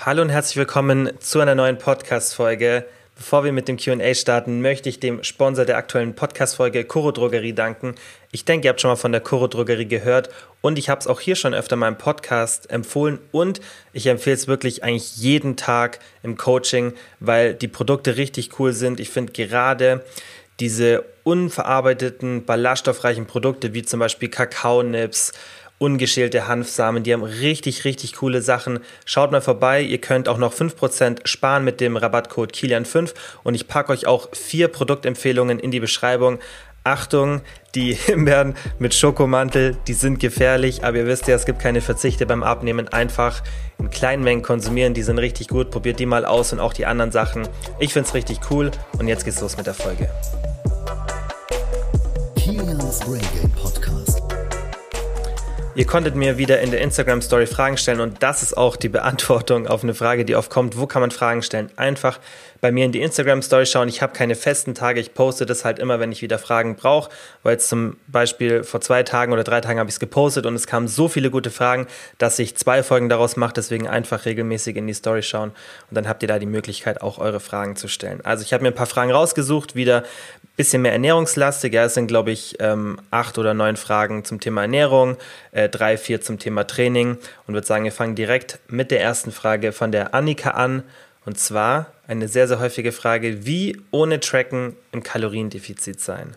Hallo und herzlich willkommen zu einer neuen Podcast-Folge. Bevor wir mit dem QA starten, möchte ich dem Sponsor der aktuellen Podcast-Folge Koro Drogerie danken. Ich denke, ihr habt schon mal von der Koro Drogerie gehört und ich habe es auch hier schon öfter mal im Podcast empfohlen und ich empfehle es wirklich eigentlich jeden Tag im Coaching, weil die Produkte richtig cool sind. Ich finde gerade diese unverarbeiteten, ballaststoffreichen Produkte wie zum Beispiel Kakaonips, ungeschälte Hanfsamen. Die haben richtig, richtig coole Sachen. Schaut mal vorbei. Ihr könnt auch noch 5% sparen mit dem Rabattcode Kilian5 und ich packe euch auch vier Produktempfehlungen in die Beschreibung. Achtung, die Himbeeren mit Schokomantel, die sind gefährlich, aber ihr wisst ja, es gibt keine Verzichte beim Abnehmen. Einfach in kleinen Mengen konsumieren, die sind richtig gut. Probiert die mal aus und auch die anderen Sachen. Ich finde es richtig cool und jetzt geht's los mit der Folge. Kilian's Brain Game. Ihr konntet mir wieder in der Instagram Story Fragen stellen und das ist auch die Beantwortung auf eine Frage, die oft kommt. Wo kann man Fragen stellen? Einfach bei mir in die Instagram Story schauen. Ich habe keine festen Tage. Ich poste das halt immer, wenn ich wieder Fragen brauche. Weil zum Beispiel vor zwei Tagen oder drei Tagen habe ich es gepostet und es kamen so viele gute Fragen, dass ich zwei Folgen daraus mache. Deswegen einfach regelmäßig in die Story schauen und dann habt ihr da die Möglichkeit, auch eure Fragen zu stellen. Also ich habe mir ein paar Fragen rausgesucht, wieder bisschen mehr ernährungslastig. Ja, es sind, glaube ich, ähm, acht oder neun Fragen zum Thema Ernährung, äh, drei, vier zum Thema Training und würde sagen, wir fangen direkt mit der ersten Frage von der Annika an. Und zwar eine sehr, sehr häufige Frage, wie ohne Tracken im Kaloriendefizit sein?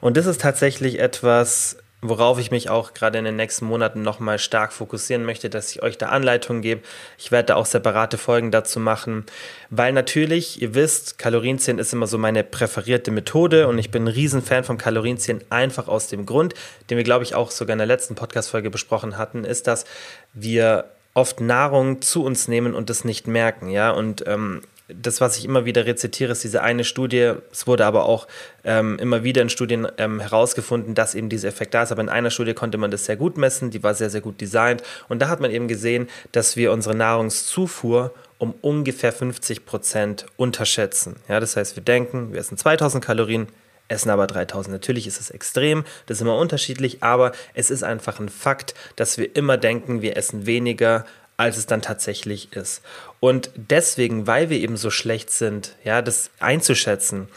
Und das ist tatsächlich etwas, worauf ich mich auch gerade in den nächsten Monaten nochmal stark fokussieren möchte, dass ich euch da Anleitungen gebe. Ich werde da auch separate Folgen dazu machen, weil natürlich, ihr wisst, Kalorienzählen ist immer so meine präferierte Methode und ich bin ein Riesenfan vom Kalorienzählen, einfach aus dem Grund, den wir, glaube ich, auch sogar in der letzten Podcast-Folge besprochen hatten, ist, dass wir oft Nahrung zu uns nehmen und das nicht merken, ja, und ähm, das, was ich immer wieder rezitiere, ist diese eine Studie. Es wurde aber auch ähm, immer wieder in Studien ähm, herausgefunden, dass eben dieser Effekt da ist. Aber in einer Studie konnte man das sehr gut messen. Die war sehr, sehr gut designt. Und da hat man eben gesehen, dass wir unsere Nahrungszufuhr um ungefähr 50 Prozent unterschätzen. Ja, das heißt, wir denken, wir essen 2000 Kalorien, essen aber 3000. Natürlich ist es extrem, das ist immer unterschiedlich, aber es ist einfach ein Fakt, dass wir immer denken, wir essen weniger, als es dann tatsächlich ist. Und deswegen, weil wir eben so schlecht sind, ja, das einzuschätzen,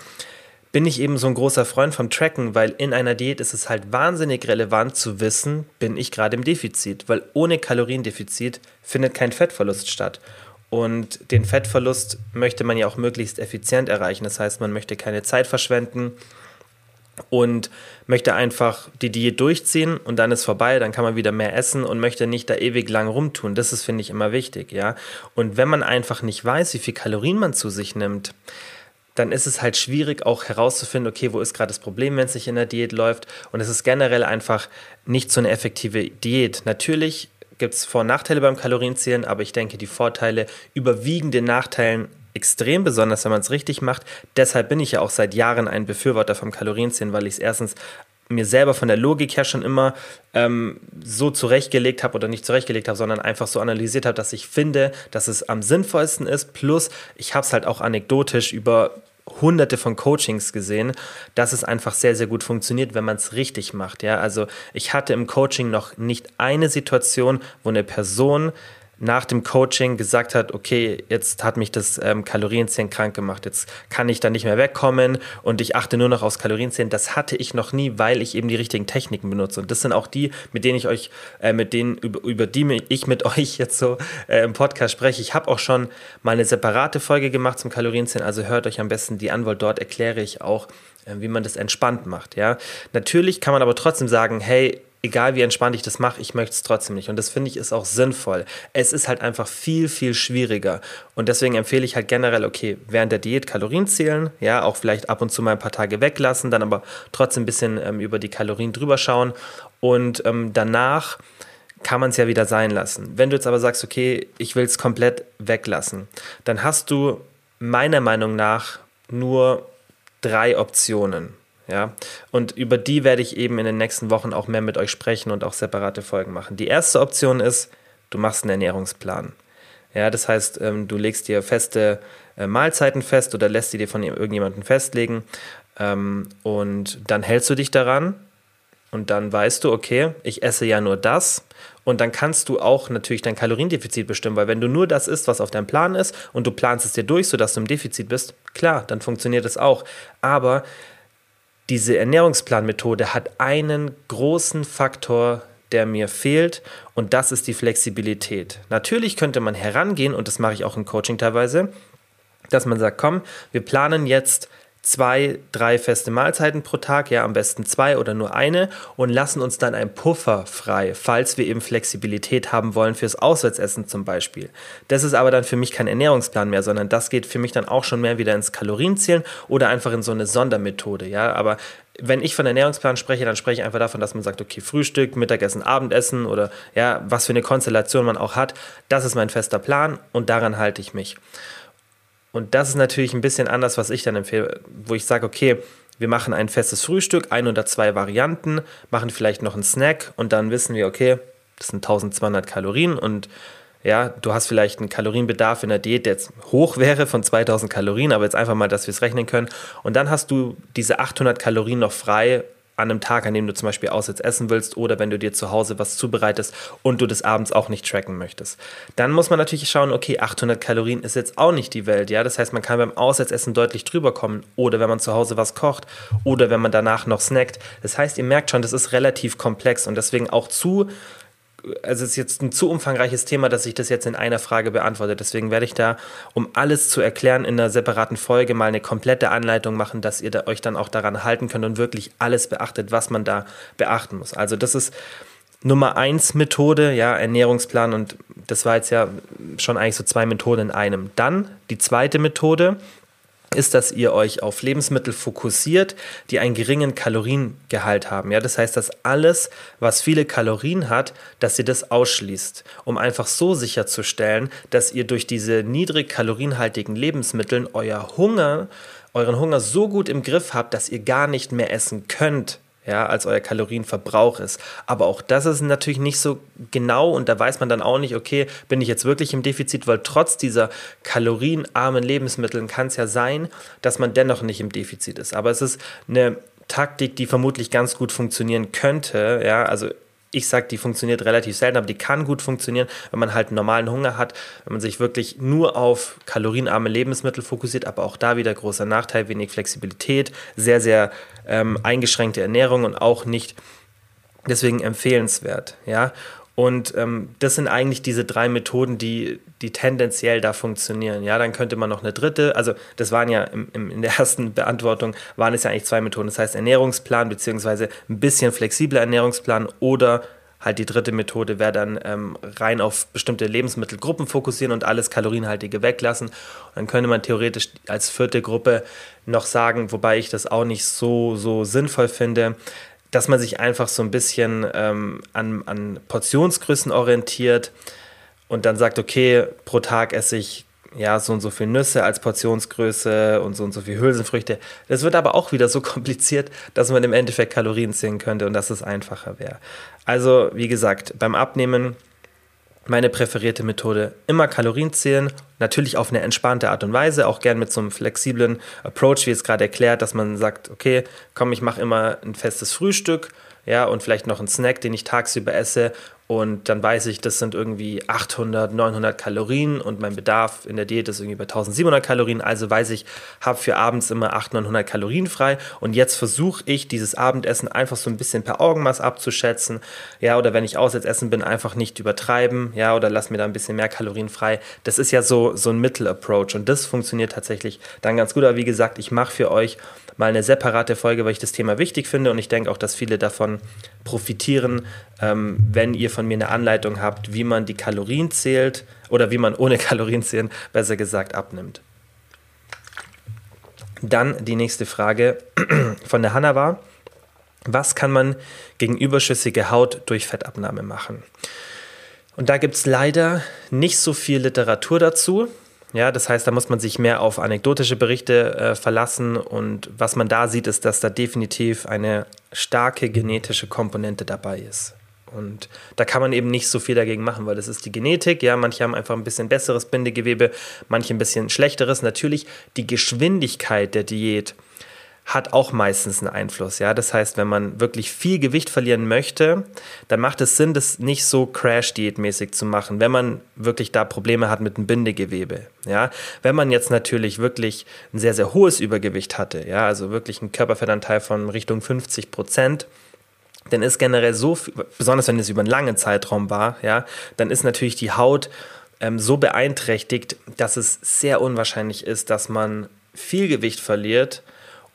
bin ich eben so ein großer Freund vom Tracken, weil in einer Diät ist es halt wahnsinnig relevant zu wissen, bin ich gerade im Defizit, weil ohne Kaloriendefizit findet kein Fettverlust statt. Und den Fettverlust möchte man ja auch möglichst effizient erreichen. Das heißt, man möchte keine Zeit verschwenden, und möchte einfach die Diät durchziehen und dann ist vorbei, dann kann man wieder mehr essen und möchte nicht da ewig lang rumtun. Das ist, finde ich, immer wichtig, ja. Und wenn man einfach nicht weiß, wie viel Kalorien man zu sich nimmt, dann ist es halt schwierig auch herauszufinden, okay, wo ist gerade das Problem, wenn es nicht in der Diät läuft. Und es ist generell einfach nicht so eine effektive Diät. Natürlich gibt es Vor- und Nachteile beim Kalorienzählen, aber ich denke, die Vorteile überwiegen den Nachteilen extrem, besonders wenn man es richtig macht. Deshalb bin ich ja auch seit Jahren ein Befürworter vom Kalorienzählen, weil ich es erstens mir selber von der Logik her schon immer ähm, so zurechtgelegt habe oder nicht zurechtgelegt habe, sondern einfach so analysiert habe, dass ich finde, dass es am sinnvollsten ist. Plus, ich habe es halt auch anekdotisch über hunderte von Coachings gesehen, dass es einfach sehr, sehr gut funktioniert, wenn man es richtig macht. Ja, also ich hatte im Coaching noch nicht eine Situation, wo eine Person nach dem Coaching gesagt hat, okay, jetzt hat mich das ähm, Kalorienzählen krank gemacht, jetzt kann ich da nicht mehr wegkommen und ich achte nur noch aufs Kalorienzählen. Das hatte ich noch nie, weil ich eben die richtigen Techniken benutze. Und das sind auch die, mit denen ich euch, äh, mit denen, über, über die ich mit euch jetzt so äh, im Podcast spreche. Ich habe auch schon mal eine separate Folge gemacht zum Kalorienzählen, also hört euch am besten die an, weil dort erkläre ich auch, äh, wie man das entspannt macht. Ja? Natürlich kann man aber trotzdem sagen, hey, egal wie entspannt ich das mache, ich möchte es trotzdem nicht. Und das finde ich ist auch sinnvoll. Es ist halt einfach viel, viel schwieriger. Und deswegen empfehle ich halt generell, okay, während der Diät Kalorien zählen, ja, auch vielleicht ab und zu mal ein paar Tage weglassen, dann aber trotzdem ein bisschen ähm, über die Kalorien drüber schauen. Und ähm, danach kann man es ja wieder sein lassen. Wenn du jetzt aber sagst, okay, ich will es komplett weglassen, dann hast du meiner Meinung nach nur drei Optionen. Ja, und über die werde ich eben in den nächsten Wochen auch mehr mit euch sprechen und auch separate Folgen machen. Die erste Option ist, du machst einen Ernährungsplan. Ja, das heißt, ähm, du legst dir feste äh, Mahlzeiten fest oder lässt sie dir von irgendjemandem festlegen ähm, und dann hältst du dich daran Und dann weißt du, okay, ich esse ja nur das. Und dann kannst du auch natürlich dein Kaloriendefizit bestimmen, weil wenn du nur das isst, was auf deinem Plan ist, und du planst es dir durch, sodass du im Defizit bist, klar, dann funktioniert es auch. Aber diese Ernährungsplanmethode hat einen großen Faktor, der mir fehlt, und das ist die Flexibilität. Natürlich könnte man herangehen, und das mache ich auch im Coaching teilweise, dass man sagt, komm, wir planen jetzt zwei, drei feste Mahlzeiten pro Tag, ja am besten zwei oder nur eine und lassen uns dann einen Puffer frei, falls wir eben Flexibilität haben wollen fürs Auswärtsessen zum Beispiel. Das ist aber dann für mich kein Ernährungsplan mehr, sondern das geht für mich dann auch schon mehr wieder ins Kalorienzählen oder einfach in so eine Sondermethode, ja, aber wenn ich von Ernährungsplan spreche, dann spreche ich einfach davon, dass man sagt, okay, Frühstück, Mittagessen, Abendessen oder ja, was für eine Konstellation man auch hat, das ist mein fester Plan und daran halte ich mich. Und das ist natürlich ein bisschen anders, was ich dann empfehle, wo ich sage, okay, wir machen ein festes Frühstück, ein oder zwei Varianten, machen vielleicht noch einen Snack und dann wissen wir, okay, das sind 1200 Kalorien und ja, du hast vielleicht einen Kalorienbedarf in der Diät, der jetzt hoch wäre von 2000 Kalorien, aber jetzt einfach mal, dass wir es rechnen können. Und dann hast du diese 800 Kalorien noch frei an einem Tag, an dem du zum Beispiel auswärts essen willst oder wenn du dir zu Hause was zubereitest und du das abends auch nicht tracken möchtest. Dann muss man natürlich schauen, okay, 800 Kalorien ist jetzt auch nicht die Welt, ja. Das heißt, man kann beim Auswärtsessen deutlich drüber kommen oder wenn man zu Hause was kocht oder wenn man danach noch snackt. Das heißt, ihr merkt schon, das ist relativ komplex und deswegen auch zu also es ist jetzt ein zu umfangreiches Thema, dass ich das jetzt in einer Frage beantworte. Deswegen werde ich da, um alles zu erklären, in einer separaten Folge mal eine komplette Anleitung machen, dass ihr da euch dann auch daran halten könnt und wirklich alles beachtet, was man da beachten muss. Also das ist Nummer eins Methode, ja, Ernährungsplan und das war jetzt ja schon eigentlich so zwei Methoden in einem. Dann die zweite Methode, ist, dass ihr euch auf Lebensmittel fokussiert, die einen geringen Kaloriengehalt haben. Ja, das heißt, dass alles, was viele Kalorien hat, dass ihr das ausschließt, um einfach so sicherzustellen, dass ihr durch diese niedrig kalorienhaltigen Lebensmittel euer Hunger, euren Hunger so gut im Griff habt, dass ihr gar nicht mehr essen könnt ja, als euer Kalorienverbrauch ist. Aber auch das ist natürlich nicht so genau und da weiß man dann auch nicht, okay, bin ich jetzt wirklich im Defizit, weil trotz dieser kalorienarmen Lebensmittel kann es ja sein, dass man dennoch nicht im Defizit ist. Aber es ist eine Taktik, die vermutlich ganz gut funktionieren könnte. Ja, also ich sage, die funktioniert relativ selten, aber die kann gut funktionieren, wenn man halt einen normalen Hunger hat, wenn man sich wirklich nur auf kalorienarme Lebensmittel fokussiert, aber auch da wieder großer Nachteil, wenig Flexibilität, sehr, sehr ähm, eingeschränkte Ernährung und auch nicht deswegen empfehlenswert. Ja, und ähm, das sind eigentlich diese drei Methoden, die, die tendenziell da funktionieren. Ja, dann könnte man noch eine dritte, also das waren ja im, im, in der ersten Beantwortung, waren es ja eigentlich zwei Methoden. Das heißt Ernährungsplan beziehungsweise ein bisschen flexibler Ernährungsplan oder halt die dritte Methode wäre dann ähm, rein auf bestimmte Lebensmittelgruppen fokussieren und alles Kalorienhaltige weglassen. Und dann könnte man theoretisch als vierte Gruppe noch sagen, wobei ich das auch nicht so, so sinnvoll finde, dass man sich einfach so ein bisschen ähm, an, an Portionsgrößen orientiert und dann sagt, okay, pro Tag esse ich ja, so und so viel Nüsse als Portionsgröße und so und so viel Hülsenfrüchte. Das wird aber auch wieder so kompliziert, dass man im Endeffekt Kalorien zählen könnte und dass es einfacher wäre. Also, wie gesagt, beim Abnehmen meine präferierte Methode. Immer Kalorien zählen, natürlich auf eine entspannte Art und Weise, auch gern mit so einem flexiblen Approach, wie es gerade erklärt, dass man sagt, okay, komm, ich mache immer ein festes Frühstück, ja, und vielleicht noch einen Snack, den ich tagsüber esse und dann weiß ich, das sind irgendwie 800, 900 Kalorien und mein Bedarf in der Diät ist irgendwie bei 1700 Kalorien. Also weiß ich, habe für abends immer 800, 900 Kalorien frei. Und jetzt versuche ich, dieses Abendessen einfach so ein bisschen per Augenmaß abzuschätzen. Ja, oder wenn ich auswärts essen bin, einfach nicht übertreiben. Ja, oder lass mir da ein bisschen mehr Kalorien frei. Das ist ja so, so ein Mittel-Approach und das funktioniert tatsächlich dann ganz gut. Aber wie gesagt, ich mache für euch mal eine separate Folge, weil ich das Thema wichtig finde und ich denke auch, dass viele davon profitieren, ähm, wenn ihr von mir eine Anleitung habt, wie man die Kalorien zählt oder wie man ohne Kalorien zählen, besser gesagt, abnimmt. Dann die nächste Frage von der Hanna war, was kann man gegen überschüssige Haut durch Fettabnahme machen? Und da gibt es leider nicht so viel Literatur dazu. Ja, das heißt, da muss man sich mehr auf anekdotische Berichte äh, verlassen und was man da sieht, ist, dass da definitiv eine starke genetische Komponente dabei ist. Und da kann man eben nicht so viel dagegen machen, weil das ist die Genetik. Ja, manche haben einfach ein bisschen besseres Bindegewebe, manche ein bisschen schlechteres. Natürlich die Geschwindigkeit der Diät hat auch meistens einen Einfluss. Ja, das heißt, wenn man wirklich viel Gewicht verlieren möchte, dann macht es Sinn, das nicht so Crash-Diätmäßig zu machen, wenn man wirklich da Probleme hat mit dem Bindegewebe. Ja, wenn man jetzt natürlich wirklich ein sehr, sehr hohes Übergewicht hatte, ja, also wirklich einen Körperfettanteil von Richtung 50 Prozent, dann ist generell so, besonders wenn es über einen langen Zeitraum war, ja, dann ist natürlich die Haut ähm, so beeinträchtigt, dass es sehr unwahrscheinlich ist, dass man viel Gewicht verliert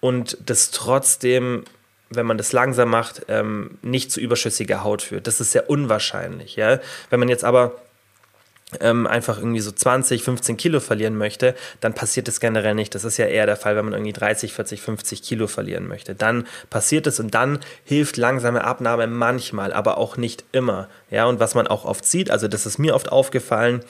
und das trotzdem, wenn man das langsam macht, ähm, nicht zu überschüssiger Haut führt. Das ist sehr unwahrscheinlich. Ja? Wenn man jetzt aber ähm, einfach irgendwie so 20, 15 Kilo verlieren möchte, dann passiert das generell nicht. Das ist ja eher der Fall, wenn man irgendwie 30, 40, 50 Kilo verlieren möchte. Dann passiert es und dann hilft langsame Abnahme manchmal, aber auch nicht immer. Ja, und was man auch oft sieht, also das ist mir oft aufgefallen,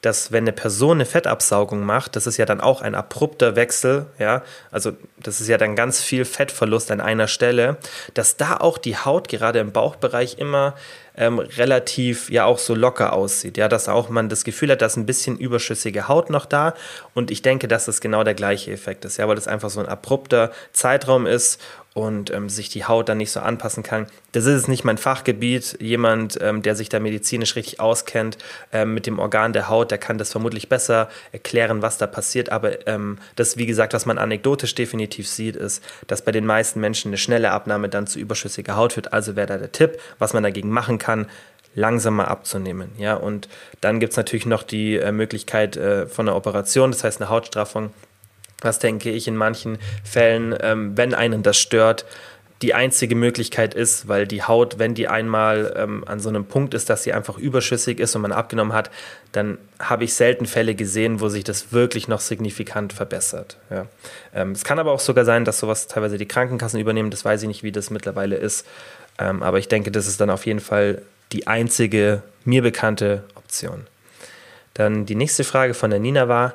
dass wenn eine Person eine Fettabsaugung macht, das ist ja dann auch ein abrupter Wechsel, ja, also das ist ja dann ganz viel Fettverlust an einer Stelle, dass da auch die Haut gerade im Bauchbereich immer ähm, relativ ja auch so locker aussieht. Ja, dass auch man das Gefühl hat, dass ein bisschen überschüssige Haut noch da. Und ich denke, dass das genau der gleiche Effekt ist, ja, weil das einfach so ein abrupter Zeitraum ist und ähm, sich die Haut dann nicht so anpassen kann. Das ist nicht mein Fachgebiet. Jemand, ähm, der sich da medizinisch richtig auskennt ähm, mit dem Organ der Haut, der kann das vermutlich besser erklären, was da passiert. Aber ähm, das, wie gesagt, was man anekdotisch definitiv sieht, ist, dass bei den meisten Menschen eine schnelle Abnahme dann zu überschüssiger Haut führt. Also wäre da der Tipp, was man dagegen machen kann, langsamer abzunehmen. Ja, und dann gibt es natürlich noch die äh, Möglichkeit äh, von einer Operation, das heißt eine Hautstraffung was denke ich in manchen Fällen, ähm, wenn einen das stört, die einzige Möglichkeit ist, weil die Haut, wenn die einmal ähm, an so einem Punkt ist, dass sie einfach überschüssig ist und man abgenommen hat, dann habe ich selten Fälle gesehen, wo sich das wirklich noch signifikant verbessert. Ja. Ähm, es kann aber auch sogar sein, dass sowas teilweise die Krankenkassen übernehmen, das weiß ich nicht, wie das mittlerweile ist. Ähm, aber ich denke, das ist dann auf jeden Fall die einzige mir bekannte Option. Dann die nächste Frage von der Nina war,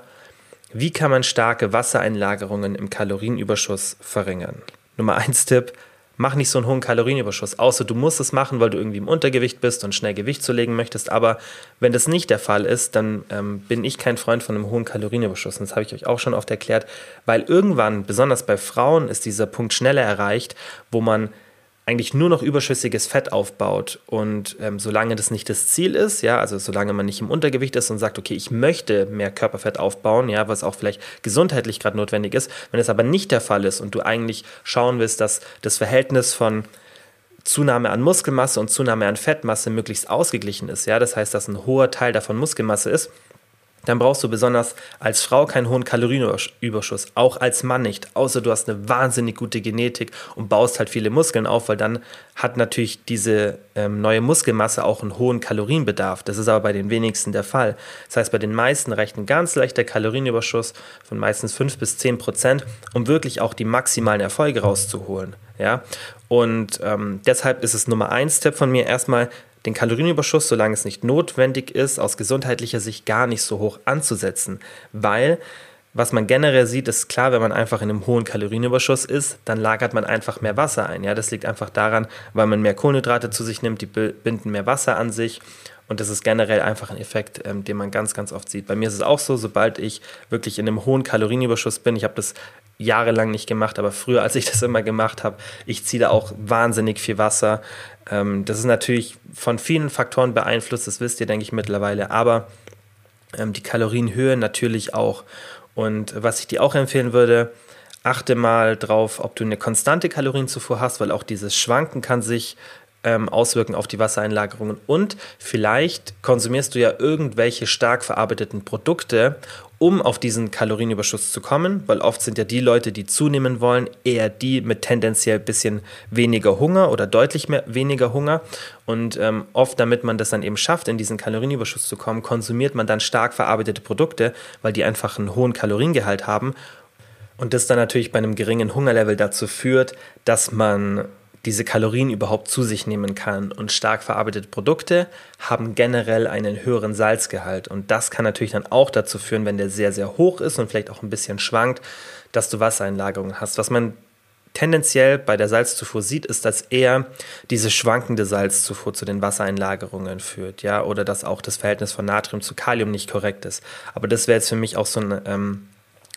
wie kann man starke Wassereinlagerungen im Kalorienüberschuss verringern? Nummer 1 Tipp, mach nicht so einen hohen Kalorienüberschuss, außer du musst es machen, weil du irgendwie im Untergewicht bist und schnell Gewicht zulegen möchtest. Aber wenn das nicht der Fall ist, dann ähm, bin ich kein Freund von einem hohen Kalorienüberschuss. Und das habe ich euch auch schon oft erklärt, weil irgendwann, besonders bei Frauen, ist dieser Punkt schneller erreicht, wo man eigentlich nur noch überschüssiges Fett aufbaut. Und ähm, solange das nicht das Ziel ist, ja, also solange man nicht im Untergewicht ist und sagt, okay, ich möchte mehr Körperfett aufbauen, ja, was auch vielleicht gesundheitlich gerade notwendig ist, wenn es aber nicht der Fall ist und du eigentlich schauen willst, dass das Verhältnis von Zunahme an Muskelmasse und Zunahme an Fettmasse möglichst ausgeglichen ist, ja, das heißt, dass ein hoher Teil davon Muskelmasse ist, dann brauchst du besonders als Frau keinen hohen Kalorienüberschuss, auch als Mann nicht, außer du hast eine wahnsinnig gute Genetik und baust halt viele Muskeln auf, weil dann hat natürlich diese ähm, neue Muskelmasse auch einen hohen Kalorienbedarf. Das ist aber bei den wenigsten der Fall. Das heißt, bei den meisten reicht ein ganz leichter Kalorienüberschuss von meistens 5 bis 10 Prozent, um wirklich auch die maximalen Erfolge rauszuholen. Ja? Und ähm, deshalb ist es Nummer 1 Tipp von mir erstmal den Kalorienüberschuss, solange es nicht notwendig ist, aus gesundheitlicher Sicht gar nicht so hoch anzusetzen, weil was man generell sieht, ist klar, wenn man einfach in einem hohen Kalorienüberschuss ist, dann lagert man einfach mehr Wasser ein. Ja, das liegt einfach daran, weil man mehr Kohlenhydrate zu sich nimmt, die binden mehr Wasser an sich und das ist generell einfach ein Effekt, ähm, den man ganz, ganz oft sieht. Bei mir ist es auch so, sobald ich wirklich in einem hohen Kalorienüberschuss bin, ich habe das jahrelang nicht gemacht, aber früher, als ich das immer gemacht habe, ich ziehe da auch wahnsinnig viel Wasser. Ähm, das ist natürlich von vielen Faktoren beeinflusst, das wisst ihr, denke ich, mittlerweile, aber ähm, die Kalorienhöhe natürlich auch. Und was ich dir auch empfehlen würde, achte mal drauf, ob du eine konstante Kalorienzufuhr hast, weil auch dieses Schwanken kann sich ähm, auswirken auf die Wassereinlagerungen. Und vielleicht konsumierst du ja irgendwelche stark verarbeiteten Produkte, um auf diesen Kalorienüberschuss zu kommen, weil oft sind ja die Leute, die zunehmen wollen, eher die mit tendenziell ein bisschen weniger Hunger oder deutlich mehr, weniger Hunger. Und ähm, oft, damit man das dann eben schafft, in diesen Kalorienüberschuss zu kommen, konsumiert man dann stark verarbeitete Produkte, weil die einfach einen hohen Kaloriengehalt haben. Und das dann natürlich bei einem geringen Hungerlevel dazu führt, dass man diese Kalorien überhaupt zu sich nehmen kann. Und stark verarbeitete Produkte haben generell einen höheren Salzgehalt. Und das kann natürlich dann auch dazu führen, wenn der sehr, sehr hoch ist und vielleicht auch ein bisschen schwankt, dass du Wassereinlagerungen hast. Was man tendenziell bei der Salzzufuhr sieht, ist, dass eher diese schwankende Salzzufuhr zu den Wassereinlagerungen führt, ja, oder dass auch das Verhältnis von Natrium zu Kalium nicht korrekt ist. Aber das wäre jetzt für mich auch so ein ähm,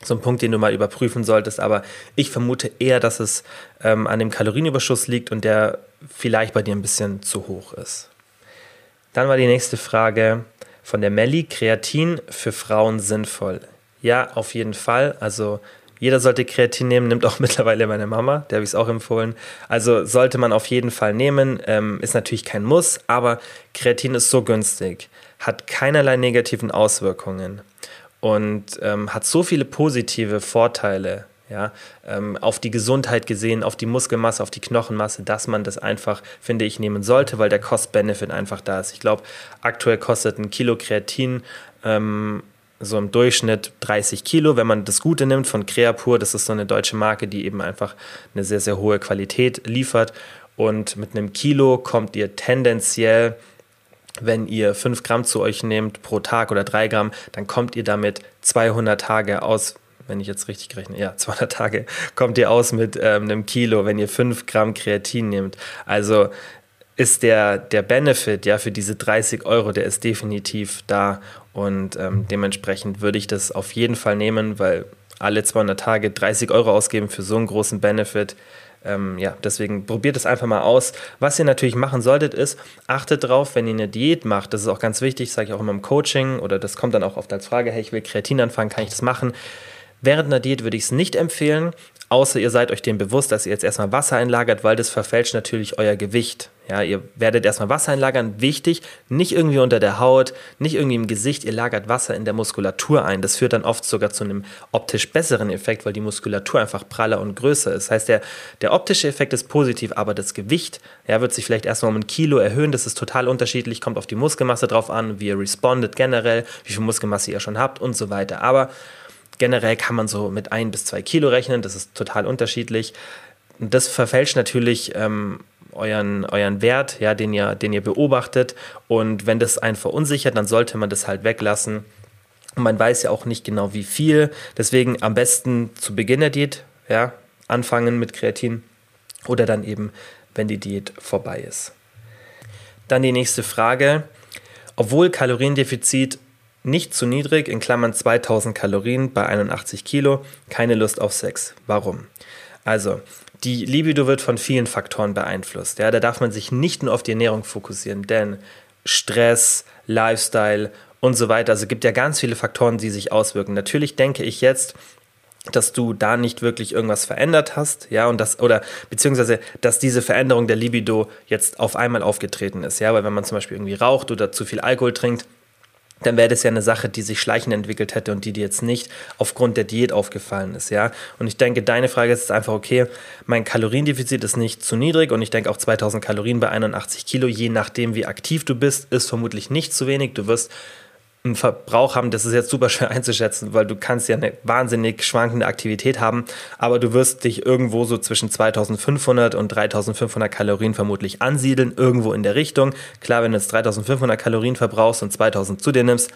so ein Punkt, den du mal überprüfen solltest. Aber ich vermute eher, dass es ähm, an dem Kalorienüberschuss liegt und der vielleicht bei dir ein bisschen zu hoch ist. Dann war die nächste Frage von der Melli. Kreatin für Frauen sinnvoll? Ja, auf jeden Fall. Also jeder sollte Kreatin nehmen, nimmt auch mittlerweile meine Mama, der habe ich es auch empfohlen. Also sollte man auf jeden Fall nehmen, ähm, ist natürlich kein Muss, aber Kreatin ist so günstig, hat keinerlei negativen Auswirkungen und ähm, hat so viele positive Vorteile, ja, ähm, auf die Gesundheit gesehen, auf die Muskelmasse, auf die Knochenmasse, dass man das einfach, finde ich, nehmen sollte, weil der Cost-Benefit einfach da ist. Ich glaube, aktuell kostet ein Kilo Kreatin ähm, so im Durchschnitt 30 Kilo, wenn man das Gute nimmt von Creapur, das ist so eine deutsche Marke, die eben einfach eine sehr, sehr hohe Qualität liefert. Und mit einem Kilo kommt ihr tendenziell wenn ihr 5 Gramm zu euch nehmt pro Tag oder 3 Gramm, dann kommt ihr damit 200 Tage aus. Wenn ich jetzt richtig gerechnet, ja, 200 Tage kommt ihr aus mit ähm, einem Kilo, wenn ihr 5 Gramm Kreatin nehmt. Also ist der, der Benefit ja für diese 30 Euro, der ist definitiv da und ähm, dementsprechend würde ich das auf jeden Fall nehmen, weil alle 200 Tage 30 Euro ausgeben für so einen großen Benefit ähm, ja, deswegen probiert es einfach mal aus. Was ihr natürlich machen solltet, ist, achtet drauf, wenn ihr eine Diät macht, das ist auch ganz wichtig, sage ich auch immer im Coaching oder das kommt dann auch oft als Frage, hey, ich will Kreatin anfangen, kann ich das machen? Während einer Diät würde ich es nicht empfehlen, außer ihr seid euch dem bewusst, dass ihr jetzt erstmal Wasser einlagert, weil das verfälscht natürlich euer Gewicht. Ja, ihr werdet erstmal Wasser einlagern. Wichtig, nicht irgendwie unter der Haut, nicht irgendwie im Gesicht. Ihr lagert Wasser in der Muskulatur ein. Das führt dann oft sogar zu einem optisch besseren Effekt, weil die Muskulatur einfach praller und größer ist. Das heißt, der, der optische Effekt ist positiv, aber das Gewicht ja, wird sich vielleicht erstmal um ein Kilo erhöhen. Das ist total unterschiedlich, kommt auf die Muskelmasse drauf an, wie ihr respondet generell, wie viel Muskelmasse ihr schon habt und so weiter. Aber Generell kann man so mit ein bis zwei Kilo rechnen, das ist total unterschiedlich. Das verfälscht natürlich ähm, euren, euren Wert, ja, den, ihr, den ihr beobachtet. Und wenn das einen verunsichert, dann sollte man das halt weglassen. Und man weiß ja auch nicht genau, wie viel. Deswegen am besten zu Beginn der Diät ja, anfangen mit Kreatin oder dann eben, wenn die Diät vorbei ist. Dann die nächste Frage. Obwohl Kaloriendefizit nicht zu niedrig, in Klammern 2000 Kalorien bei 81 Kilo, keine Lust auf Sex. Warum? Also, die Libido wird von vielen Faktoren beeinflusst. Ja, da darf man sich nicht nur auf die Ernährung fokussieren, denn Stress, Lifestyle und so weiter, also gibt ja ganz viele Faktoren, die sich auswirken. Natürlich denke ich jetzt, dass du da nicht wirklich irgendwas verändert hast, ja, und das, oder beziehungsweise, dass diese Veränderung der Libido jetzt auf einmal aufgetreten ist, ja, weil wenn man zum Beispiel irgendwie raucht oder zu viel Alkohol trinkt, dann wäre das ja eine Sache, die sich schleichend entwickelt hätte und die dir jetzt nicht aufgrund der Diät aufgefallen ist, ja. Und ich denke, deine Frage ist einfach, okay, mein Kaloriendefizit ist nicht zu niedrig und ich denke auch 2000 Kalorien bei 81 Kilo, je nachdem wie aktiv du bist, ist vermutlich nicht zu wenig. Du wirst einen Verbrauch haben, das ist jetzt super schwer einzuschätzen, weil du kannst ja eine wahnsinnig schwankende Aktivität haben, aber du wirst dich irgendwo so zwischen 2500 und 3500 Kalorien vermutlich ansiedeln, irgendwo in der Richtung. Klar, wenn du jetzt 3500 Kalorien verbrauchst und 2000 zu dir nimmst,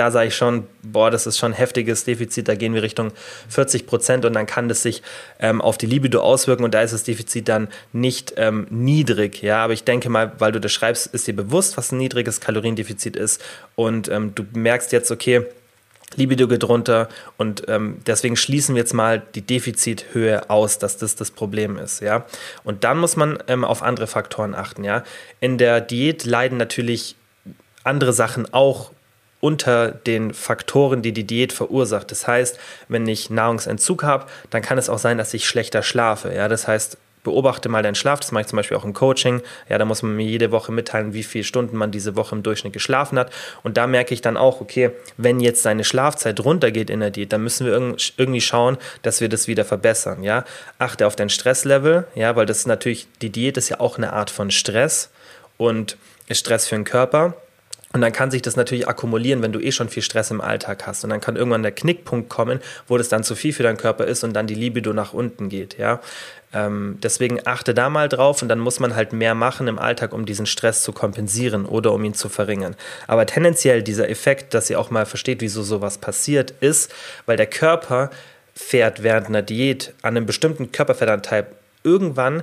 da sage ich schon, boah, das ist schon ein heftiges Defizit, da gehen wir Richtung 40 Prozent und dann kann das sich ähm, auf die Libido auswirken und da ist das Defizit dann nicht ähm, niedrig, ja, aber ich denke mal, weil du das schreibst, ist dir bewusst, was ein niedriges Kaloriendefizit ist und ähm, du merkst jetzt, okay, Libido geht runter und ähm, deswegen schließen wir jetzt mal die Defizithöhe aus, dass das das Problem ist, ja. Und dann muss man ähm, auf andere Faktoren achten, ja. In der Diät leiden natürlich andere Sachen auch unter den Faktoren, die die Diät verursacht. Das heißt, wenn ich Nahrungsentzug habe, dann kann es auch sein, dass ich schlechter schlafe. Ja, das heißt, beobachte mal deinen Schlaf. Das mache ich zum Beispiel auch im Coaching. Ja, da muss man mir jede Woche mitteilen, wie viele Stunden man diese Woche im Durchschnitt geschlafen hat. Und da merke ich dann auch, okay, wenn jetzt deine Schlafzeit runtergeht in der Diät, dann müssen wir irgendwie schauen, dass wir das wieder verbessern. Ja, achte auf dein Stresslevel. Ja, weil das ist natürlich, die Diät ist ja auch eine Art von Stress und Stress für den Körper. Und dann kann sich das natürlich akkumulieren, wenn du eh schon viel Stress im Alltag hast. Und dann kann irgendwann der Knickpunkt kommen, wo das dann zu viel für deinen Körper ist und dann die Libido nach unten geht. Ja? Ähm, deswegen achte da mal drauf und dann muss man halt mehr machen im Alltag, um diesen Stress zu kompensieren oder um ihn zu verringern. Aber tendenziell dieser Effekt, dass ihr auch mal versteht, wieso sowas passiert, ist, weil der Körper fährt während einer Diät an einem bestimmten Körperfettanteil irgendwann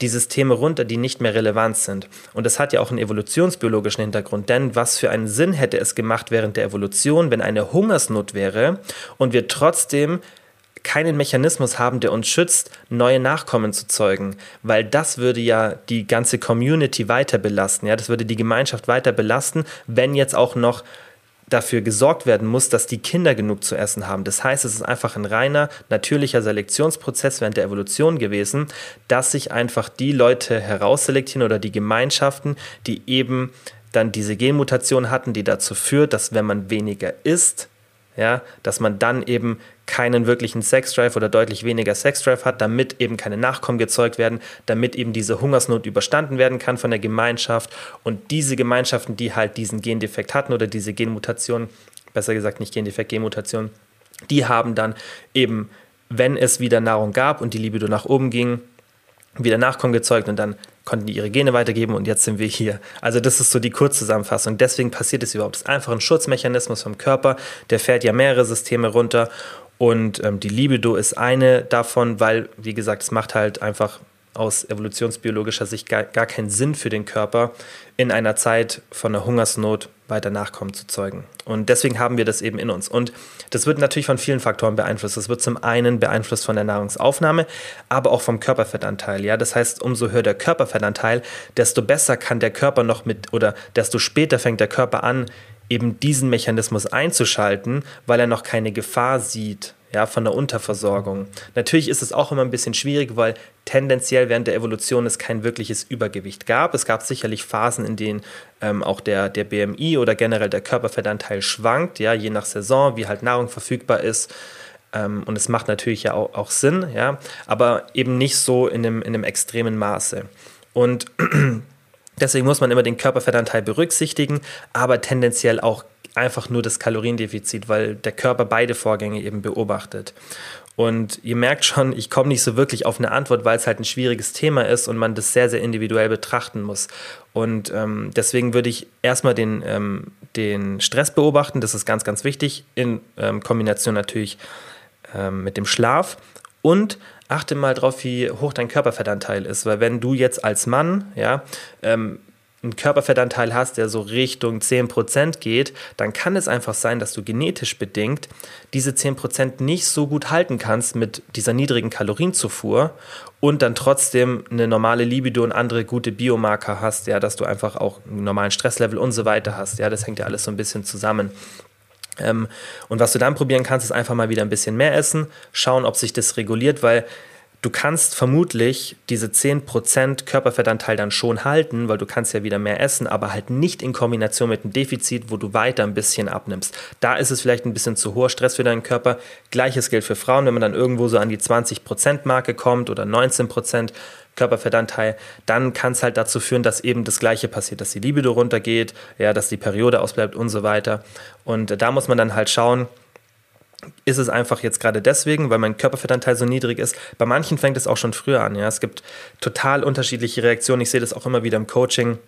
die Systeme runter, die nicht mehr relevant sind. Und das hat ja auch einen evolutionsbiologischen Hintergrund, denn was für einen Sinn hätte es gemacht während der Evolution, wenn eine Hungersnot wäre und wir trotzdem keinen Mechanismus haben, der uns schützt, neue Nachkommen zu zeugen, weil das würde ja die ganze Community weiter belasten, ja, das würde die Gemeinschaft weiter belasten, wenn jetzt auch noch dafür gesorgt werden muss, dass die Kinder genug zu essen haben. Das heißt, es ist einfach ein reiner natürlicher Selektionsprozess während der Evolution gewesen, dass sich einfach die Leute herausselektieren oder die Gemeinschaften, die eben dann diese Genmutation hatten, die dazu führt, dass wenn man weniger isst, ja, dass man dann eben keinen wirklichen Sexdrive oder deutlich weniger Sexdrive hat, damit eben keine Nachkommen gezeugt werden, damit eben diese Hungersnot überstanden werden kann von der Gemeinschaft und diese Gemeinschaften, die halt diesen Gendefekt hatten oder diese Genmutation, besser gesagt nicht Gendefekt, Genmutation, die haben dann eben, wenn es wieder Nahrung gab und die Libido nach oben ging, wieder Nachkommen gezeugt und dann konnten die ihre Gene weitergeben und jetzt sind wir hier. Also das ist so die Kurzzusammenfassung. Deswegen passiert es überhaupt. Das ist einfach ein Schutzmechanismus vom Körper, der fährt ja mehrere Systeme runter und ähm, die Libido ist eine davon, weil, wie gesagt, es macht halt einfach aus evolutionsbiologischer Sicht gar, gar keinen Sinn für den Körper, in einer Zeit von einer Hungersnot weiter Nachkommen zu zeugen. Und deswegen haben wir das eben in uns. Und das wird natürlich von vielen Faktoren beeinflusst. Das wird zum einen beeinflusst von der Nahrungsaufnahme, aber auch vom Körperfettanteil. Ja, das heißt, umso höher der Körperfettanteil, desto besser kann der Körper noch mit oder desto später fängt der Körper an, eben diesen Mechanismus einzuschalten, weil er noch keine Gefahr sieht ja, von der Unterversorgung. Natürlich ist es auch immer ein bisschen schwierig, weil tendenziell während der Evolution es kein wirkliches Übergewicht gab. Es gab sicherlich Phasen, in denen ähm, auch der, der BMI oder generell der Körperfettanteil schwankt, ja, je nach Saison, wie halt Nahrung verfügbar ist. Ähm, und es macht natürlich ja auch, auch Sinn, ja, aber eben nicht so in einem, in einem extremen Maße. Und Deswegen muss man immer den Körperfettanteil berücksichtigen, aber tendenziell auch einfach nur das Kaloriendefizit, weil der Körper beide Vorgänge eben beobachtet. Und ihr merkt schon, ich komme nicht so wirklich auf eine Antwort, weil es halt ein schwieriges Thema ist und man das sehr, sehr individuell betrachten muss. Und ähm, deswegen würde ich erstmal den, ähm, den Stress beobachten, das ist ganz, ganz wichtig, in ähm, Kombination natürlich ähm, mit dem Schlaf. Und achte mal drauf, wie hoch dein Körperfettanteil ist, weil wenn du jetzt als Mann, ja, ähm, einen Körperfettanteil hast, der so Richtung 10% geht, dann kann es einfach sein, dass du genetisch bedingt diese 10% nicht so gut halten kannst mit dieser niedrigen Kalorienzufuhr und dann trotzdem eine normale Libido und andere gute Biomarker hast, ja, dass du einfach auch einen normalen Stresslevel und so weiter hast. Ja, das hängt ja alles so ein bisschen zusammen. Ähm, und was du dann probieren kannst, ist einfach mal wieder ein bisschen mehr essen, schauen, ob sich das reguliert, weil du kannst vermutlich diese 10% Körperfettanteil dann schon halten, weil du kannst ja wieder mehr essen, aber halt nicht in Kombination mit einem Defizit, wo du weiter ein bisschen abnimmst. Da ist es vielleicht ein bisschen zu hoher Stress für deinen Körper. Gleiches gilt für Frauen, wenn man dann irgendwo so an die 20% Marke kommt oder 19%, Körperfettanteil, dann kann es halt dazu führen, dass eben das Gleiche passiert, dass die Libido runtergeht, ja, dass die Periode ausbleibt und so weiter. Und äh, da muss man dann halt schauen, ist es einfach jetzt gerade deswegen, weil mein Körperfettanteil so niedrig ist. Bei manchen fängt es auch schon früher an. Ja, es gibt total unterschiedliche Reaktionen. Ich sehe das auch immer wieder im Coaching.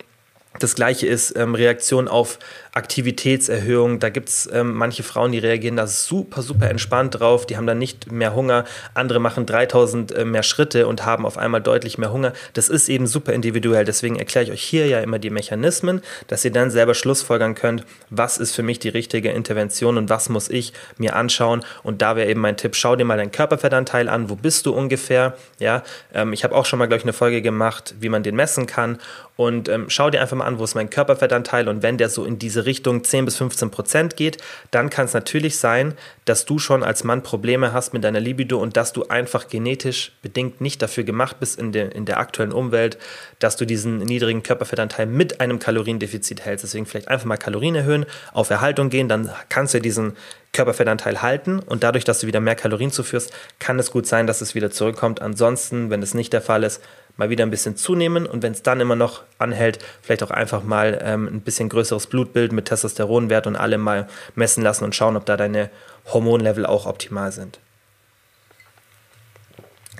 Das gleiche ist ähm, Reaktion auf Aktivitätserhöhung. Da gibt es ähm, manche Frauen, die reagieren da super, super entspannt drauf. Die haben dann nicht mehr Hunger. Andere machen 3000 äh, mehr Schritte und haben auf einmal deutlich mehr Hunger. Das ist eben super individuell. Deswegen erkläre ich euch hier ja immer die Mechanismen, dass ihr dann selber Schlussfolgern könnt, was ist für mich die richtige Intervention und was muss ich mir anschauen. Und da wäre eben mein Tipp, schau dir mal deinen Körperfettanteil an. Wo bist du ungefähr? Ja, ähm, ich habe auch schon mal, glaube ich, eine Folge gemacht, wie man den messen kann. Und ähm, schau dir einfach mal an, wo ist mein Körperfettanteil und wenn der so in diese Richtung 10 bis 15 Prozent geht, dann kann es natürlich sein, dass du schon als Mann Probleme hast mit deiner Libido und dass du einfach genetisch bedingt nicht dafür gemacht bist in der, in der aktuellen Umwelt, dass du diesen niedrigen Körperfettanteil mit einem Kaloriendefizit hältst. Deswegen vielleicht einfach mal Kalorien erhöhen, auf Erhaltung gehen, dann kannst du diesen Körperfettanteil halten und dadurch, dass du wieder mehr Kalorien zuführst, kann es gut sein, dass es wieder zurückkommt. Ansonsten, wenn es nicht der Fall ist, mal wieder ein bisschen zunehmen und wenn es dann immer noch anhält, vielleicht auch einfach mal ähm, ein bisschen größeres Blutbild mit Testosteronwert und alle mal messen lassen und schauen, ob da deine Hormonlevel auch optimal sind.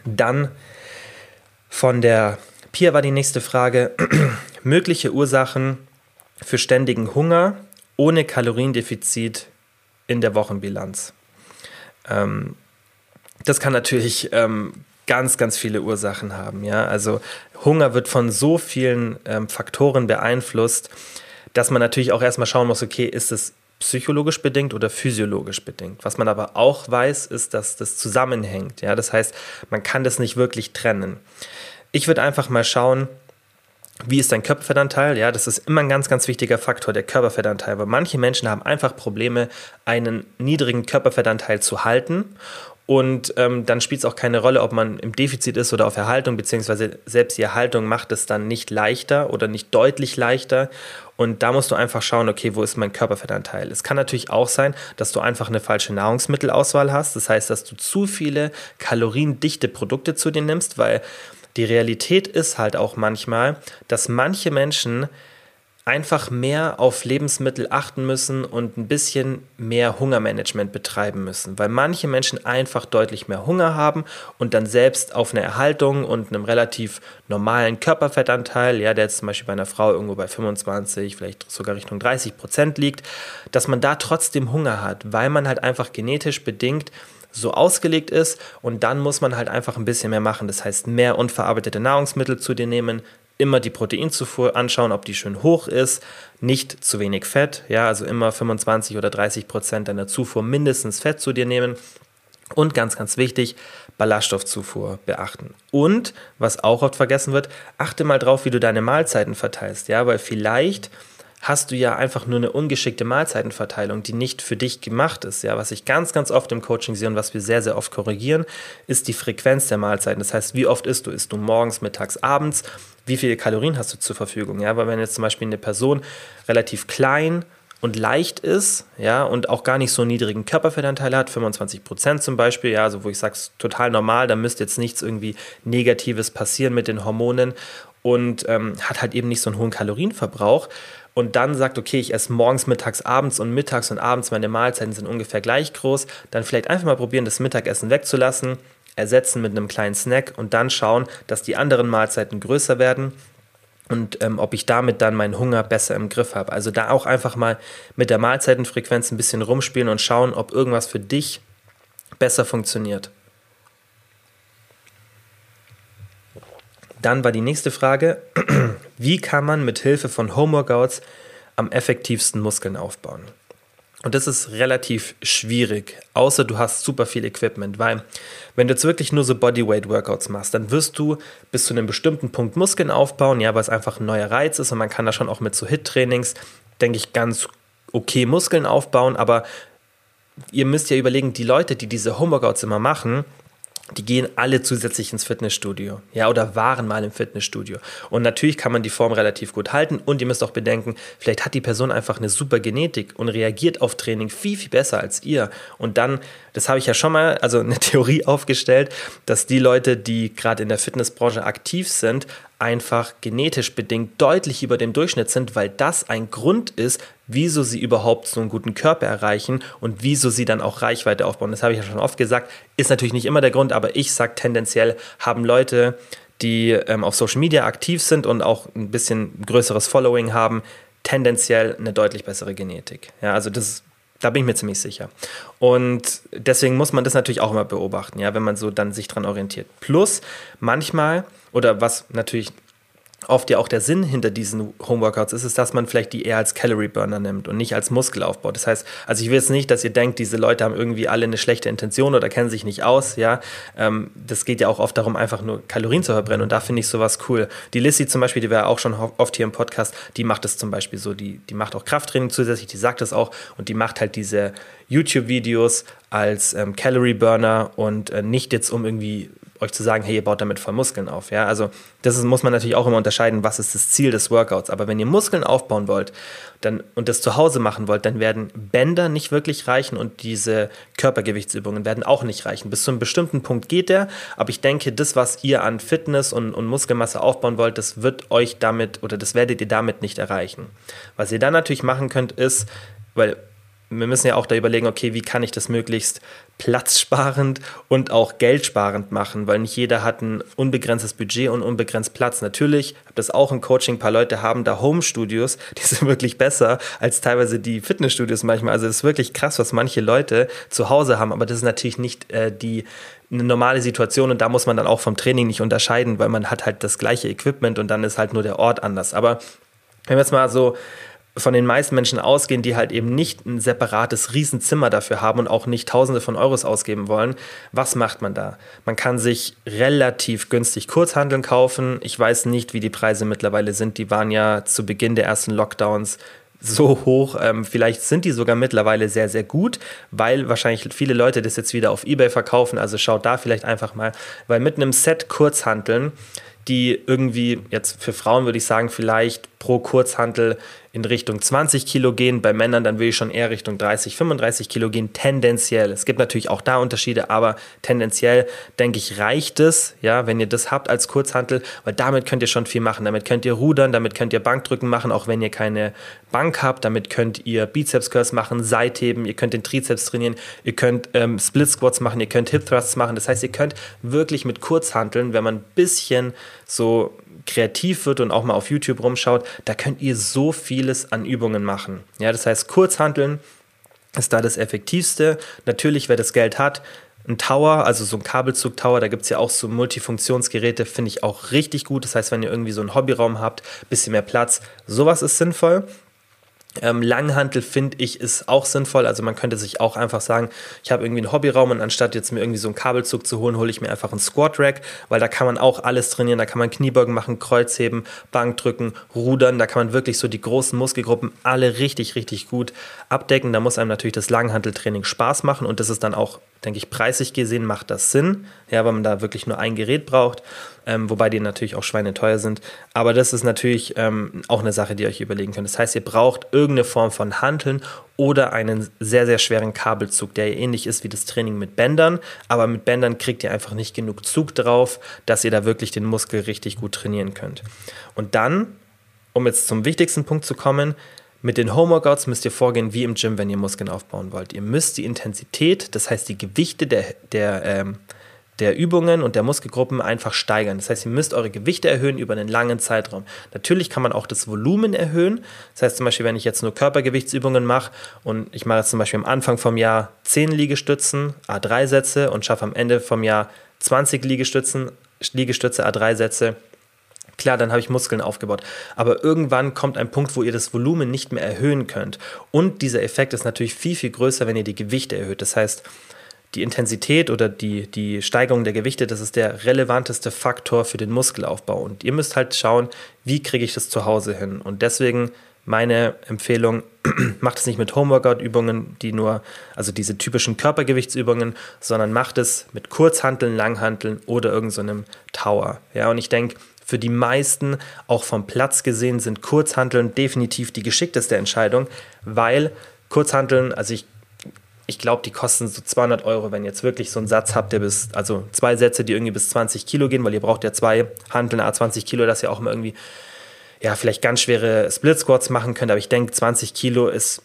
Dann von der Pia war die nächste Frage. Mögliche Ursachen für ständigen Hunger ohne Kaloriendefizit in der Wochenbilanz. Ähm, das kann natürlich ähm, ganz, ganz viele Ursachen haben. Ja? Also Hunger wird von so vielen ähm, Faktoren beeinflusst, dass man natürlich auch erstmal schauen muss, okay, ist es psychologisch bedingt oder physiologisch bedingt. Was man aber auch weiß, ist, dass das zusammenhängt. Ja, das heißt, man kann das nicht wirklich trennen. Ich würde einfach mal schauen, wie ist dein Körperfettanteil? Ja, das ist immer ein ganz, ganz wichtiger Faktor, der Körperfettanteil, weil manche Menschen haben einfach Probleme, einen niedrigen Körperfettanteil zu halten. Und ähm, dann spielt es auch keine Rolle, ob man im Defizit ist oder auf Erhaltung, beziehungsweise selbst die Erhaltung macht es dann nicht leichter oder nicht deutlich leichter. Und da musst du einfach schauen, okay, wo ist mein Körperfettanteil? Es kann natürlich auch sein, dass du einfach eine falsche Nahrungsmittelauswahl hast. Das heißt, dass du zu viele kaloriendichte Produkte zu dir nimmst, weil die Realität ist halt auch manchmal, dass manche Menschen einfach mehr auf Lebensmittel achten müssen und ein bisschen mehr Hungermanagement betreiben müssen, weil manche Menschen einfach deutlich mehr Hunger haben und dann selbst auf eine Erhaltung und einem relativ normalen Körperfettanteil, ja, der jetzt zum Beispiel bei einer Frau irgendwo bei 25, vielleicht sogar Richtung 30 Prozent liegt, dass man da trotzdem Hunger hat, weil man halt einfach genetisch bedingt so ausgelegt ist und dann muss man halt einfach ein bisschen mehr machen. Das heißt, mehr unverarbeitete Nahrungsmittel zu dir nehmen, immer die Proteinzufuhr anschauen, ob die schön hoch ist, nicht zu wenig Fett, ja, also immer 25 oder 30 Prozent deiner Zufuhr mindestens Fett zu dir nehmen und ganz, ganz wichtig, Ballaststoffzufuhr beachten. Und, was auch oft vergessen wird, achte mal drauf, wie du deine Mahlzeiten verteilst, ja, weil vielleicht hast du ja einfach nur eine ungeschickte Mahlzeitenverteilung, die nicht für dich gemacht ist. Ja, was ich ganz, ganz oft im Coaching sehe und was wir sehr, sehr oft korrigieren, ist die Frequenz der Mahlzeiten. Das heißt, wie oft isst du? Isst du morgens, mittags, abends? Wie viele Kalorien hast du zur Verfügung? Ja, weil wenn jetzt zum Beispiel eine Person relativ klein und leicht ist, ja, und auch gar nicht so einen niedrigen Körperfettanteil hat, 25 Prozent zum Beispiel, ja, also wo ich sage, total normal, da müsste jetzt nichts irgendwie Negatives passieren mit den Hormonen und ähm, hat halt eben nicht so einen hohen Kalorienverbrauch, und dann sagt, okay, ich esse morgens, mittags, abends und mittags und abends, meine Mahlzeiten sind ungefähr gleich groß, dann vielleicht einfach mal probieren, das Mittagessen wegzulassen, ersetzen mit einem kleinen Snack und dann schauen, dass die anderen Mahlzeiten größer werden und ähm, ob ich damit dann meinen Hunger besser im Griff habe. Also da auch einfach mal mit der Mahlzeitenfrequenz ein bisschen rumspielen und schauen, ob irgendwas für dich besser funktioniert. Dann war die nächste Frage, wie kann man mit Hilfe von Homeworkouts am effektivsten Muskeln aufbauen? Und das ist relativ schwierig, außer du hast super viel Equipment, weil wenn du jetzt wirklich nur so Bodyweight-Workouts machst, dann wirst du bis zu einem bestimmten Punkt Muskeln aufbauen, ja, weil es einfach ein neuer Reiz ist und man kann da schon auch mit so Hit-Trainings, denke ich, ganz okay Muskeln aufbauen, aber ihr müsst ja überlegen, die Leute, die diese Homeworkouts immer machen, die gehen alle zusätzlich ins Fitnessstudio, ja, oder waren mal im Fitnessstudio. Und natürlich kann man die Form relativ gut halten und ihr müsst auch bedenken, vielleicht hat die Person einfach eine super Genetik und reagiert auf Training viel, viel besser als ihr. Und dann, das habe ich ja schon mal, also eine Theorie aufgestellt, dass die Leute, die gerade in der Fitnessbranche aktiv sind, einfach genetisch bedingt deutlich über dem Durchschnitt sind, weil das ein Grund ist, wieso sie überhaupt so einen guten Körper erreichen und wieso sie dann auch Reichweite aufbauen. Das habe ich ja schon oft gesagt, ist natürlich nicht immer der Grund, aber ich sage tendenziell haben Leute, die ähm, auf Social Media aktiv sind und auch ein bisschen größeres Following haben, tendenziell eine deutlich bessere Genetik. Ja, also das da bin ich mir ziemlich sicher. Und deswegen muss man das natürlich auch immer beobachten, ja, wenn man so dann sich dran orientiert. Plus manchmal, oder was natürlich oft ja auch der Sinn hinter diesen Homeworkouts ist, ist, dass man vielleicht die eher als Calorie Burner nimmt und nicht als Muskelaufbau. Das heißt, also ich will jetzt nicht, dass ihr denkt, diese Leute haben irgendwie alle eine schlechte Intention oder kennen sich nicht aus, ja. Ähm, das geht ja auch oft darum, einfach nur Kalorien zu verbrennen und da finde ich sowas cool. Die Lissy zum Beispiel, die war auch schon oft hier im Podcast, die macht es zum Beispiel so, die, die macht auch Krafttraining zusätzlich, die sagt es auch und die macht halt diese YouTube-Videos als ähm, Calorie Burner und äh, nicht jetzt um irgendwie euch zu sagen, hey, ihr baut damit voll Muskeln auf. Ja, also das ist, muss man natürlich auch immer unterscheiden, was ist das Ziel des Workouts. Aber wenn ihr Muskeln aufbauen wollt dann, und das zu Hause machen wollt, dann werden Bänder nicht wirklich reichen und diese Körpergewichtsübungen werden auch nicht reichen. Bis zu einem bestimmten Punkt geht der, aber ich denke, das, was ihr an Fitness und, und Muskelmasse aufbauen wollt, das wird euch damit oder das werdet ihr damit nicht erreichen. Was ihr dann natürlich machen könnt, ist, weil wir müssen ja auch da überlegen, okay, wie kann ich das möglichst platzsparend und auch geldsparend machen, weil nicht jeder hat ein unbegrenztes Budget und unbegrenzt Platz. Natürlich, habe das auch im Coaching, ein paar Leute haben da Home-Studios, die sind wirklich besser als teilweise die Fitnessstudios manchmal. Also es ist wirklich krass, was manche Leute zu Hause haben, aber das ist natürlich nicht äh, die eine normale Situation und da muss man dann auch vom Training nicht unterscheiden, weil man hat halt das gleiche Equipment und dann ist halt nur der Ort anders. Aber wenn wir jetzt mal so von den meisten Menschen ausgehen, die halt eben nicht ein separates Riesenzimmer dafür haben und auch nicht Tausende von Euros ausgeben wollen. Was macht man da? Man kann sich relativ günstig Kurzhandeln kaufen. Ich weiß nicht, wie die Preise mittlerweile sind. Die waren ja zu Beginn der ersten Lockdowns so hoch. Ähm, vielleicht sind die sogar mittlerweile sehr, sehr gut, weil wahrscheinlich viele Leute das jetzt wieder auf Ebay verkaufen. Also schaut da vielleicht einfach mal, weil mit einem Set Kurzhanteln, die irgendwie jetzt für Frauen würde ich sagen, vielleicht pro Kurzhantel in Richtung 20 Kilo gehen. Bei Männern dann will ich schon eher Richtung 30, 35 Kilo gehen, tendenziell. Es gibt natürlich auch da Unterschiede, aber tendenziell denke ich, reicht es, ja, wenn ihr das habt als Kurzhantel, weil damit könnt ihr schon viel machen. Damit könnt ihr rudern, damit könnt ihr Bankdrücken machen, auch wenn ihr keine Bank habt. Damit könnt ihr Bizeps Curls machen, Seitheben, ihr könnt den Trizeps trainieren, ihr könnt ähm, Split Squats machen, ihr könnt Hip Thrusts machen. Das heißt, ihr könnt wirklich mit Kurzhanteln, wenn man ein bisschen so kreativ wird und auch mal auf YouTube rumschaut, da könnt ihr so vieles an Übungen machen. Ja, das heißt, Kurzhanteln ist da das Effektivste. Natürlich, wer das Geld hat, ein Tower, also so ein Kabelzug-Tower, da gibt es ja auch so Multifunktionsgeräte, finde ich auch richtig gut. Das heißt, wenn ihr irgendwie so einen Hobbyraum habt, bisschen mehr Platz, sowas ist sinnvoll. Ähm, Langhantel finde ich ist auch sinnvoll. Also man könnte sich auch einfach sagen, ich habe irgendwie einen Hobbyraum und anstatt jetzt mir irgendwie so einen Kabelzug zu holen, hole ich mir einfach einen Squat Rack, weil da kann man auch alles trainieren. Da kann man Kniebeugen machen, Kreuzheben, Bankdrücken, Rudern. Da kann man wirklich so die großen Muskelgruppen alle richtig, richtig gut abdecken. Da muss einem natürlich das Langhanteltraining Spaß machen und das ist dann auch denke ich, preislich gesehen macht das Sinn, ja, weil man da wirklich nur ein Gerät braucht, ähm, wobei die natürlich auch schweineteuer sind. Aber das ist natürlich ähm, auch eine Sache, die ihr euch überlegen könnt. Das heißt, ihr braucht irgendeine Form von Hanteln oder einen sehr, sehr schweren Kabelzug, der ähnlich ist wie das Training mit Bändern, aber mit Bändern kriegt ihr einfach nicht genug Zug drauf, dass ihr da wirklich den Muskel richtig gut trainieren könnt. Und dann, um jetzt zum wichtigsten Punkt zu kommen, mit den Homeworkouts müsst ihr vorgehen wie im Gym, wenn ihr Muskeln aufbauen wollt. Ihr müsst die Intensität, das heißt die Gewichte der, der, ähm, der Übungen und der Muskelgruppen einfach steigern. Das heißt, ihr müsst eure Gewichte erhöhen über einen langen Zeitraum. Natürlich kann man auch das Volumen erhöhen. Das heißt zum Beispiel, wenn ich jetzt nur Körpergewichtsübungen mache und ich mache jetzt zum Beispiel am Anfang vom Jahr 10 Liegestützen, A3 Sätze und schaffe am Ende vom Jahr 20 Liegestützen, Liegestütze, A3 Sätze, Klar, dann habe ich Muskeln aufgebaut. Aber irgendwann kommt ein Punkt, wo ihr das Volumen nicht mehr erhöhen könnt. Und dieser Effekt ist natürlich viel, viel größer, wenn ihr die Gewichte erhöht. Das heißt, die Intensität oder die, die Steigerung der Gewichte, das ist der relevanteste Faktor für den Muskelaufbau. Und ihr müsst halt schauen, wie kriege ich das zu Hause hin. Und deswegen meine Empfehlung, macht es nicht mit Homeworkout-Übungen, die nur, also diese typischen Körpergewichtsübungen, sondern macht es mit Kurzhanteln, Langhanteln oder irgendeinem so Tower. Ja, und ich denke, für die meisten, auch vom Platz gesehen, sind Kurzhanteln definitiv die geschickteste Entscheidung, weil Kurzhanteln, also ich ich glaube, die kosten so 200 Euro, wenn ihr jetzt wirklich so einen Satz habt, der bis, also zwei Sätze, die irgendwie bis 20 Kilo gehen, weil ihr braucht ja zwei Hanteln, A20 Kilo, dass ihr auch mal irgendwie, ja, vielleicht ganz schwere Split Squats machen könnt. Aber ich denke, 20 Kilo ist,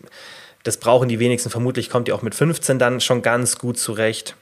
das brauchen die wenigsten. Vermutlich kommt ihr auch mit 15 dann schon ganz gut zurecht.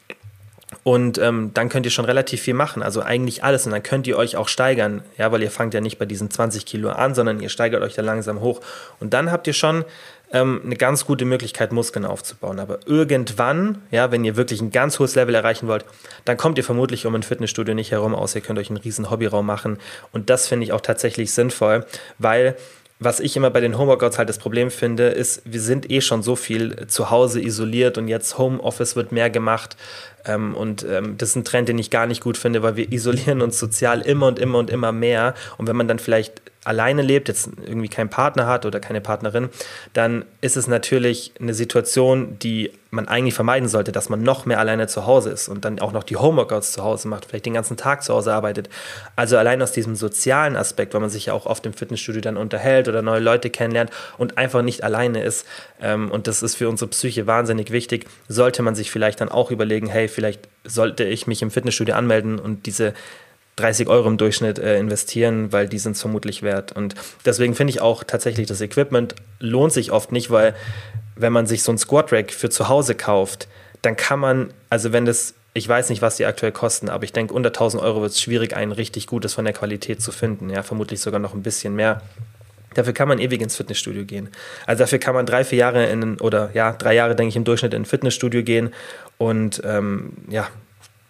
Und ähm, dann könnt ihr schon relativ viel machen, also eigentlich alles. Und dann könnt ihr euch auch steigern, ja, weil ihr fangt ja nicht bei diesen 20 Kilo an, sondern ihr steigert euch da langsam hoch. Und dann habt ihr schon ähm, eine ganz gute Möglichkeit, Muskeln aufzubauen. Aber irgendwann, ja, wenn ihr wirklich ein ganz hohes Level erreichen wollt, dann kommt ihr vermutlich um ein Fitnessstudio nicht herum, außer ihr könnt euch einen riesen Hobbyraum machen. Und das finde ich auch tatsächlich sinnvoll, weil was ich immer bei den Homeworkouts halt das Problem finde, ist, wir sind eh schon so viel zu Hause isoliert und jetzt Homeoffice wird mehr gemacht. Ähm, und ähm, das ist ein Trend, den ich gar nicht gut finde, weil wir isolieren uns sozial immer und immer und immer mehr. Und wenn man dann vielleicht alleine lebt, jetzt irgendwie keinen Partner hat oder keine Partnerin, dann ist es natürlich eine Situation, die man eigentlich vermeiden sollte, dass man noch mehr alleine zu Hause ist und dann auch noch die Homeworkouts zu Hause macht, vielleicht den ganzen Tag zu Hause arbeitet. Also allein aus diesem sozialen Aspekt, weil man sich ja auch oft im Fitnessstudio dann unterhält oder neue Leute kennenlernt und einfach nicht alleine ist, ähm, und das ist für unsere Psyche wahnsinnig wichtig, sollte man sich vielleicht dann auch überlegen, hey, vielleicht sollte ich mich im Fitnessstudio anmelden und diese 30 Euro im Durchschnitt äh, investieren, weil die sind es vermutlich wert. Und deswegen finde ich auch tatsächlich, das Equipment lohnt sich oft nicht, weil wenn man sich so ein Squat Rack für zu Hause kauft, dann kann man, also wenn das, ich weiß nicht, was die aktuell kosten, aber ich denke, unter 1000 Euro wird es schwierig, ein richtig gutes von der Qualität zu finden. Ja, vermutlich sogar noch ein bisschen mehr. Dafür kann man ewig ins Fitnessstudio gehen. Also dafür kann man drei, vier Jahre in, oder ja, drei Jahre, denke ich, im Durchschnitt in ein Fitnessstudio gehen und ähm, ja,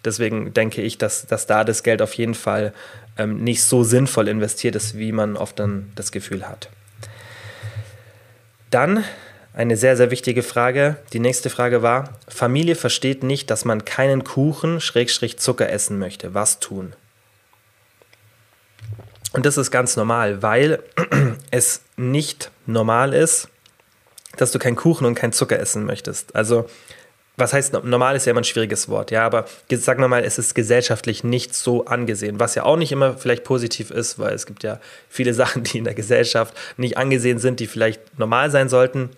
Deswegen denke ich, dass, dass da das Geld auf jeden Fall ähm, nicht so sinnvoll investiert ist, wie man oft dann das Gefühl hat. Dann eine sehr, sehr wichtige Frage. Die nächste Frage war, Familie versteht nicht, dass man keinen Kuchen, Schrägstrich Zucker essen möchte. Was tun? Und das ist ganz normal, weil es nicht normal ist, dass du keinen Kuchen und keinen Zucker essen möchtest. Also, was heißt normal ist ja immer ein schwieriges Wort, ja, aber sagen wir mal, es ist gesellschaftlich nicht so angesehen, was ja auch nicht immer vielleicht positiv ist, weil es gibt ja viele Sachen, die in der Gesellschaft nicht angesehen sind, die vielleicht normal sein sollten.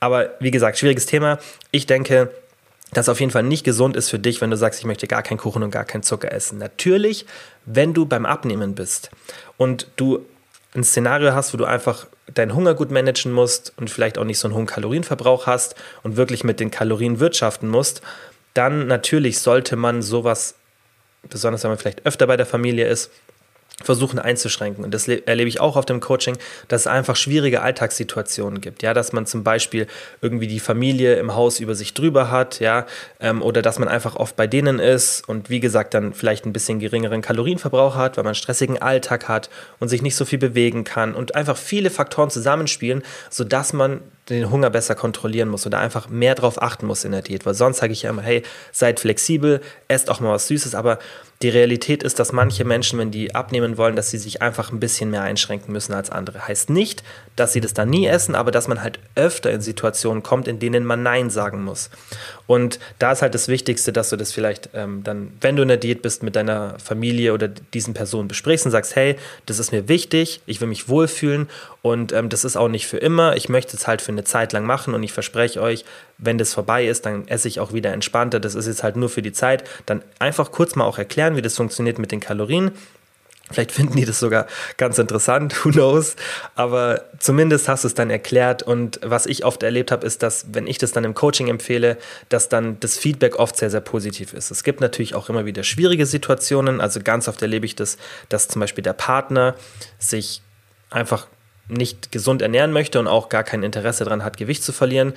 Aber wie gesagt, schwieriges Thema. Ich denke, dass auf jeden Fall nicht gesund ist für dich, wenn du sagst, ich möchte gar keinen Kuchen und gar keinen Zucker essen. Natürlich, wenn du beim Abnehmen bist und du ein Szenario hast, wo du einfach deinen Hunger gut managen musst und vielleicht auch nicht so einen hohen Kalorienverbrauch hast und wirklich mit den Kalorien wirtschaften musst, dann natürlich sollte man sowas, besonders wenn man vielleicht öfter bei der Familie ist, versuchen einzuschränken. Und das erlebe ich auch auf dem Coaching, dass es einfach schwierige Alltagssituationen gibt. Ja, dass man zum Beispiel irgendwie die Familie im Haus über sich drüber hat, ja, ähm, oder dass man einfach oft bei denen ist und wie gesagt dann vielleicht ein bisschen geringeren Kalorienverbrauch hat, weil man einen stressigen Alltag hat und sich nicht so viel bewegen kann und einfach viele Faktoren zusammenspielen, sodass man den Hunger besser kontrollieren muss oder einfach mehr darauf achten muss in der Diät. Weil sonst sage ich ja immer, hey, seid flexibel, esst auch mal was Süßes, aber die Realität ist, dass manche Menschen, wenn die abnehmen wollen, dass sie sich einfach ein bisschen mehr einschränken müssen als andere. Heißt nicht, dass sie das dann nie essen, aber dass man halt öfter in Situationen kommt, in denen man Nein sagen muss. Und da ist halt das Wichtigste, dass du das vielleicht ähm, dann, wenn du in der Diät bist, mit deiner Familie oder diesen Personen besprichst und sagst, hey, das ist mir wichtig, ich will mich wohlfühlen und ähm, das ist auch nicht für immer. Ich möchte es halt für eine Zeit lang machen und ich verspreche euch, wenn das vorbei ist, dann esse ich auch wieder entspannter. Das ist jetzt halt nur für die Zeit. Dann einfach kurz mal auch erklären, wie das funktioniert mit den Kalorien. Vielleicht finden die das sogar ganz interessant, who knows. Aber zumindest hast du es dann erklärt. Und was ich oft erlebt habe, ist, dass, wenn ich das dann im Coaching empfehle, dass dann das Feedback oft sehr, sehr positiv ist. Es gibt natürlich auch immer wieder schwierige Situationen. Also ganz oft erlebe ich das, dass zum Beispiel der Partner sich einfach nicht gesund ernähren möchte und auch gar kein Interesse daran hat, Gewicht zu verlieren,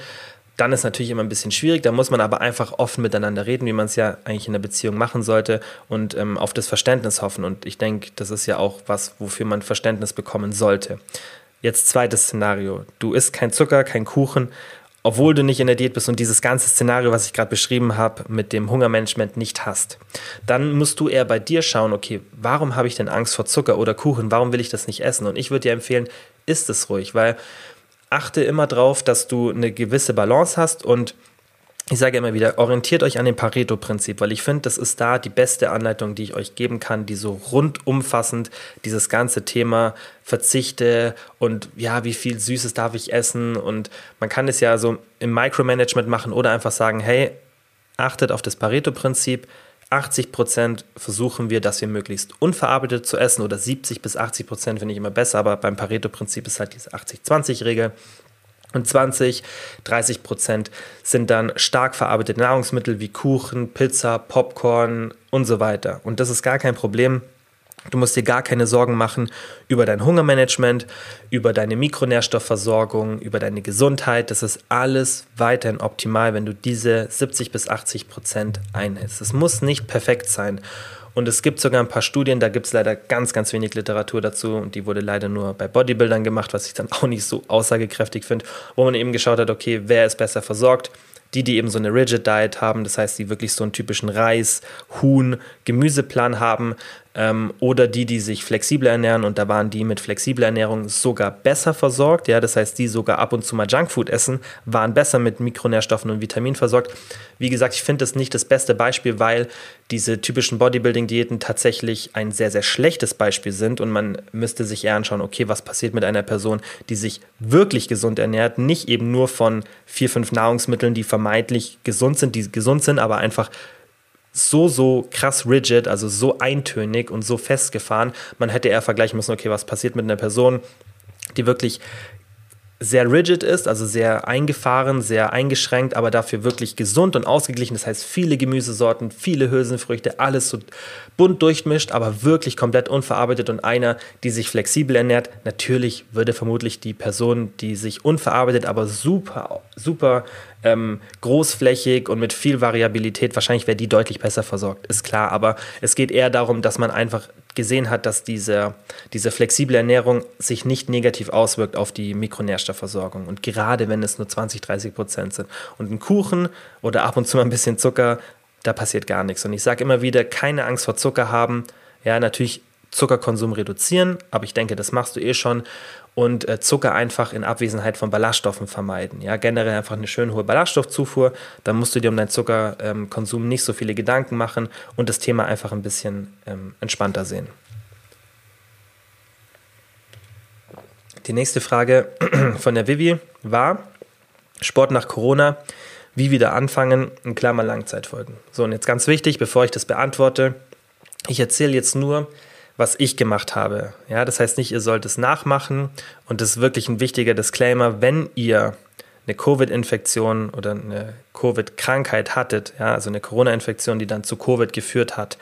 dann ist natürlich immer ein bisschen schwierig. Da muss man aber einfach offen miteinander reden, wie man es ja eigentlich in der Beziehung machen sollte und ähm, auf das Verständnis hoffen. Und ich denke, das ist ja auch was, wofür man Verständnis bekommen sollte. Jetzt zweites Szenario. Du isst kein Zucker, kein Kuchen, obwohl du nicht in der Diät bist und dieses ganze Szenario, was ich gerade beschrieben habe, mit dem Hungermanagement nicht hast. Dann musst du eher bei dir schauen, okay, warum habe ich denn Angst vor Zucker oder Kuchen? Warum will ich das nicht essen? Und ich würde dir empfehlen, isst es ruhig, weil achte immer darauf, dass du eine gewisse Balance hast und ich sage immer wieder, orientiert euch an dem Pareto-Prinzip, weil ich finde, das ist da die beste Anleitung, die ich euch geben kann, die so rundumfassend dieses ganze Thema Verzichte und ja, wie viel Süßes darf ich essen und man kann es ja so im Micromanagement machen oder einfach sagen, hey, achtet auf das Pareto-Prinzip, 80 Prozent versuchen wir, dass wir möglichst unverarbeitet zu essen oder 70 bis 80 Prozent finde ich immer besser, aber beim Pareto-Prinzip ist halt diese 80-20-Regel. Und 20, 30 Prozent sind dann stark verarbeitete Nahrungsmittel wie Kuchen, Pizza, Popcorn und so weiter. Und das ist gar kein Problem. Du musst dir gar keine Sorgen machen über dein Hungermanagement, über deine Mikronährstoffversorgung, über deine Gesundheit. Das ist alles weiterhin optimal, wenn du diese 70 bis 80 Prozent einhältst. Es muss nicht perfekt sein. Und es gibt sogar ein paar Studien, da gibt es leider ganz, ganz wenig Literatur dazu und die wurde leider nur bei Bodybuildern gemacht, was ich dann auch nicht so aussagekräftig finde, wo man eben geschaut hat, okay, wer ist besser versorgt? die, die eben so eine Rigid Diet haben, das heißt, die wirklich so einen typischen Reis, Huhn, Gemüseplan haben, ähm, oder die, die sich flexibel ernähren und da waren die mit flexibler Ernährung sogar besser versorgt. Ja, das heißt, die sogar ab und zu mal Junkfood essen, waren besser mit Mikronährstoffen und Vitaminen versorgt. Wie gesagt, ich finde das nicht das beste Beispiel, weil diese typischen Bodybuilding-Diäten tatsächlich ein sehr, sehr schlechtes Beispiel sind und man müsste sich eher anschauen, okay, was passiert mit einer Person, die sich wirklich gesund ernährt, nicht eben nur von vier, fünf Nahrungsmitteln, die vermeintlich gesund sind, die gesund sind, aber einfach so, so krass rigid, also so eintönig und so festgefahren. Man hätte eher vergleichen müssen, okay, was passiert mit einer Person, die wirklich sehr rigid ist, also sehr eingefahren, sehr eingeschränkt, aber dafür wirklich gesund und ausgeglichen. Das heißt, viele Gemüsesorten, viele Hülsenfrüchte, alles so bunt durchmischt, aber wirklich komplett unverarbeitet. Und einer, die sich flexibel ernährt, natürlich würde vermutlich die Person, die sich unverarbeitet, aber super, super ähm, großflächig und mit viel Variabilität, wahrscheinlich wäre die deutlich besser versorgt, ist klar. Aber es geht eher darum, dass man einfach gesehen hat, dass diese, diese flexible Ernährung sich nicht negativ auswirkt auf die Mikronährstoffversorgung. Und gerade wenn es nur 20, 30 Prozent sind. Und ein Kuchen oder ab und zu mal ein bisschen Zucker, da passiert gar nichts. Und ich sage immer wieder, keine Angst vor Zucker haben. Ja, natürlich Zuckerkonsum reduzieren, aber ich denke, das machst du eh schon. Und äh, Zucker einfach in Abwesenheit von Ballaststoffen vermeiden. Ja, generell einfach eine schön hohe Ballaststoffzufuhr. Dann musst du dir um deinen Zuckerkonsum ähm, nicht so viele Gedanken machen und das Thema einfach ein bisschen ähm, entspannter sehen. Die nächste Frage von der Vivi war: Sport nach Corona, wie wieder anfangen, in Klammer Langzeitfolgen. So, und jetzt ganz wichtig, bevor ich das beantworte, ich erzähle jetzt nur, was ich gemacht habe. Ja, das heißt nicht, ihr sollt es nachmachen. Und das ist wirklich ein wichtiger Disclaimer, wenn ihr eine Covid-Infektion oder eine Covid-Krankheit hattet, ja, also eine Corona-Infektion, die dann zu Covid geführt hat,